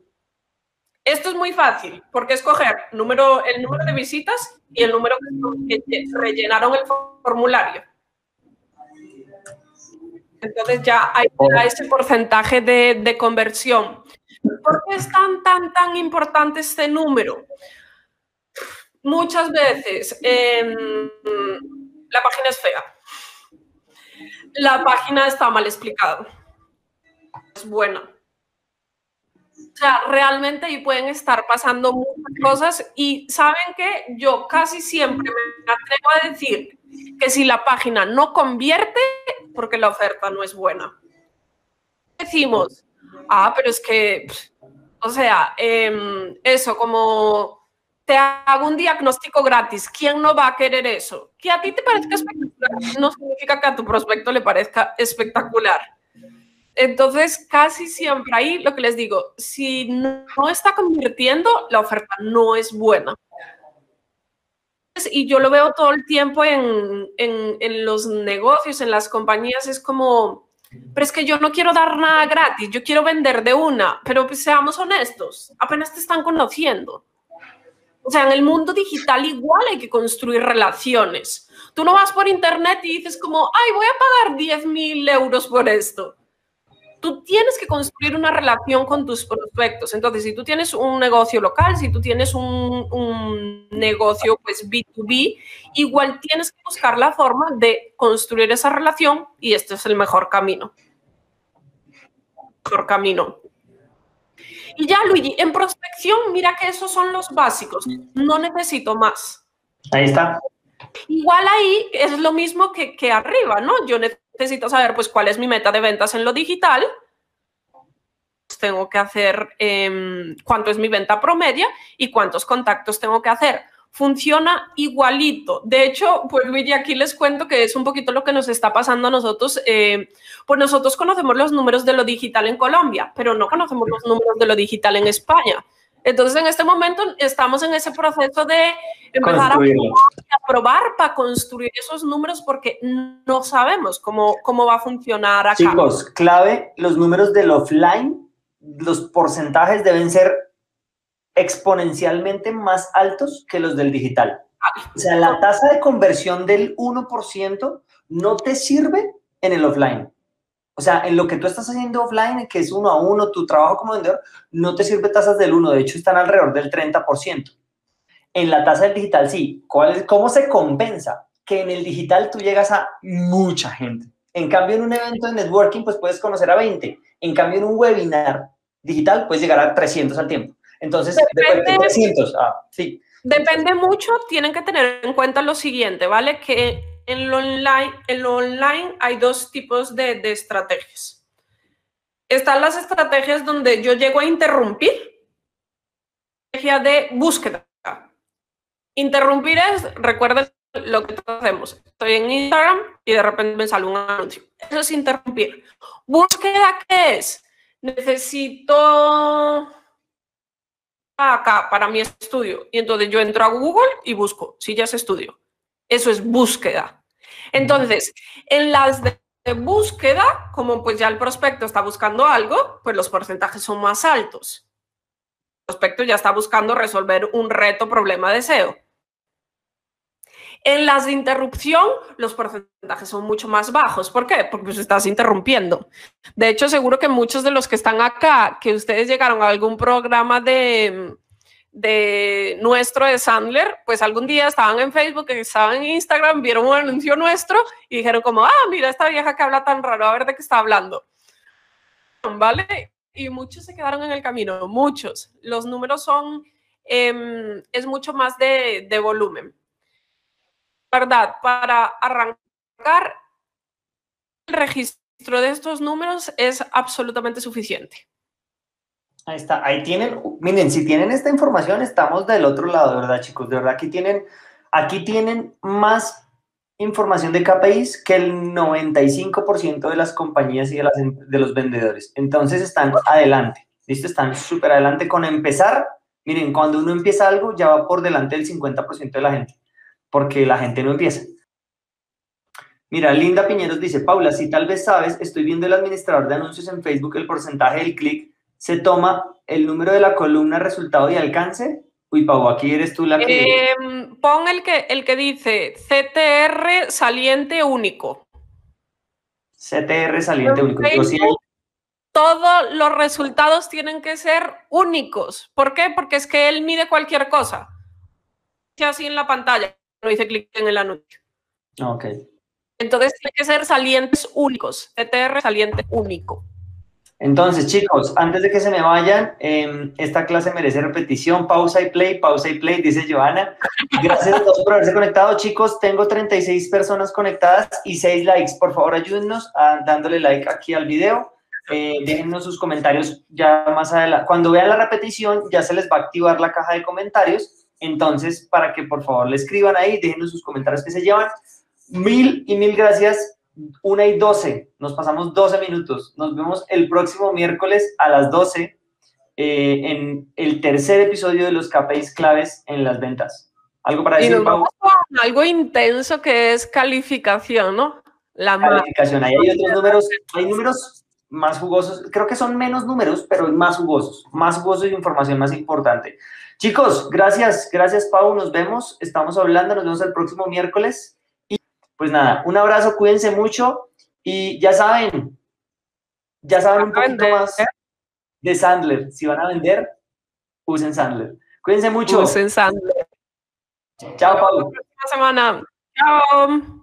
esto es muy fácil, porque escoger número, el número de visitas y el número que rellenaron el formulario. Entonces ya hay ese porcentaje de, conversión. ¿Por qué es tan, tan, tan importante este número? Muchas veces em, la página es fea. La página está mal explicada. Es buena. O sea, realmente ahí pueden estar pasando muchas cosas y saben que yo casi siempre me atrevo a decir que si la página no convierte, porque la oferta no es buena. Decimos, ah, pero es que, o sea, em, eso, como te hago un diagnóstico gratis, ¿quién no va a querer eso? Que a ti te parezca espectacular no significa que a tu prospecto le parezca espectacular. Entonces, casi siempre ahí lo que les digo, si no está convirtiendo, la oferta no es buena y yo lo veo todo el tiempo en, en, los negocios, en las compañías, es como, pero es que yo no quiero dar nada gratis, yo quiero vender de una, pero pues seamos honestos, apenas te están conociendo. O sea, en el mundo digital igual hay que construir relaciones. Tú no vas por internet y dices como, ay, voy a pagar 10 mil euros por esto tú tienes que construir una relación con tus prospectos. Entonces, si tú tienes un negocio local, si tú tienes un, negocio pues B2B, igual tienes que buscar la forma de construir esa relación y este es el mejor camino. Mejor camino. Y ya, Luigi, en prospección, mira que esos son los básicos. No necesito más. Ahí está. Igual ahí es lo mismo que, que arriba, ¿no? Yo necesito saber pues cuál es mi meta de ventas en lo digital. Tengo que hacer em, cuánto es mi venta promedia y cuántos contactos tengo que hacer. Funciona igualito. De hecho, pues Luigi, aquí les cuento que es un poquito lo que nos está pasando a nosotros. Eh, pues nosotros conocemos los números de lo digital en Colombia, pero no conocemos los números de lo digital en España. Entonces, en este momento estamos en ese proceso de empezar a probar para construir esos números porque no sabemos cómo, cómo va a funcionar acá. Chicos, clave, los números del offline, los porcentajes deben ser exponencialmente más altos que los del digital. O sea, la tasa de conversión del 1% no te sirve en el offline. O sea, en lo que tú estás haciendo offline, que es uno a uno, tu trabajo como vendedor, no te sirve tasas del 1, de hecho están alrededor del 30%. En la tasa del digital sí. ¿Cuál ¿Cómo se compensa? Que en el digital tú llegas a mucha gente. En cambio, en un evento de networking, pues puedes conocer a 20. En cambio, en un webinar digital, puedes llegar a 300 al tiempo. Entonces, depende, de 300. Ah, sí. Depende mucho, tienen que tener en cuenta lo siguiente, ¿vale? Que en lo online, en lo online hay dos tipos de, de estrategias. Están las estrategias donde yo llego a interrumpir, estrategia de búsqueda. Interrumpir es, recuerden lo que hacemos. Estoy en Instagram y de repente me sale un anuncio. Eso es interrumpir. Búsqueda, ¿qué es? Necesito acá para mi estudio. Y entonces yo entro a Google y busco sillas estudio. Eso es búsqueda. Entonces, en las de búsqueda, como pues ya el prospecto está buscando algo, pues los porcentajes son más altos. El prospecto ya está buscando resolver un reto, problema, deseo. En las de interrupción, los porcentajes son mucho más bajos. ¿Por qué? Porque pues estás interrumpiendo. De hecho, seguro que muchos de los que están acá, que ustedes llegaron a algún programa de, de nuestro de Sandler, pues algún día estaban en Facebook, estaban en Instagram, vieron un anuncio nuestro y dijeron como, ah, mira esta vieja que habla tan raro, a ver de qué está hablando. ¿Vale? y muchos se quedaron en el camino, muchos. Los números son, em, es mucho más de, de volumen. ¿Verdad? Para arrancar el registro de estos números es absolutamente suficiente. Ahí está, ahí tienen, miren, si tienen esta información, estamos del otro lado, verdad, chicos, de verdad, aquí tienen, aquí tienen más información de KPIs que el 95% de las compañías y de, las, de los vendedores. Entonces están adelante, ¿listo? Están súper adelante con empezar. Miren, cuando uno empieza algo, ya va por delante del 50% de la gente, porque la gente no empieza. Mira, Linda Piñeros dice, Paula, si tal vez sabes, estoy viendo el administrador de anuncios en Facebook, el porcentaje del clic se toma el número de la columna resultado y alcance. Uy, Pau, aquí eres tú la que... Eh, pon el que, el que dice CTR saliente único. CTR saliente único. Todos los resultados tienen que ser únicos. ¿Por qué? Porque es que él mide cualquier cosa. Así en la pantalla, no dice clic en el anuncio. Ok. Entonces tiene que ser salientes únicos. CTR saliente único. Entonces, chicos, antes de que se me vayan, em, esta clase merece repetición, pausa y play, pausa y play, dice Joana. Gracias a todos por haberse conectado, chicos. Tengo 36 personas conectadas y 6 likes. Por favor, ayúdennos a, dándole like aquí al video. Eh, déjennos sus comentarios ya más adelante. Cuando vean la repetición, ya se les va a activar la caja de comentarios. Entonces, para que por favor le escriban ahí, déjenos sus comentarios que se llevan. Mil y mil gracias 1 y 12, nos pasamos 12 minutos. Nos vemos el próximo miércoles a las 12 eh, en el tercer episodio de los KPIs claves en las ventas. ¿Algo para decir, Pau? Algo intenso que es calificación, ¿no? La calificación. Ahí hay otros números, hay números más jugosos, creo que son menos números, pero más jugosos, más jugosos y información más importante. Chicos, gracias, gracias Pau, nos vemos, estamos hablando, nos vemos el próximo miércoles. Pues nada, un abrazo, cuídense mucho y ya saben, ya saben un poquito más de Sandler. Si van a vender, usen Sandler. Cuídense mucho. Usen Sandler. Chao, Pablo. semana. Chao.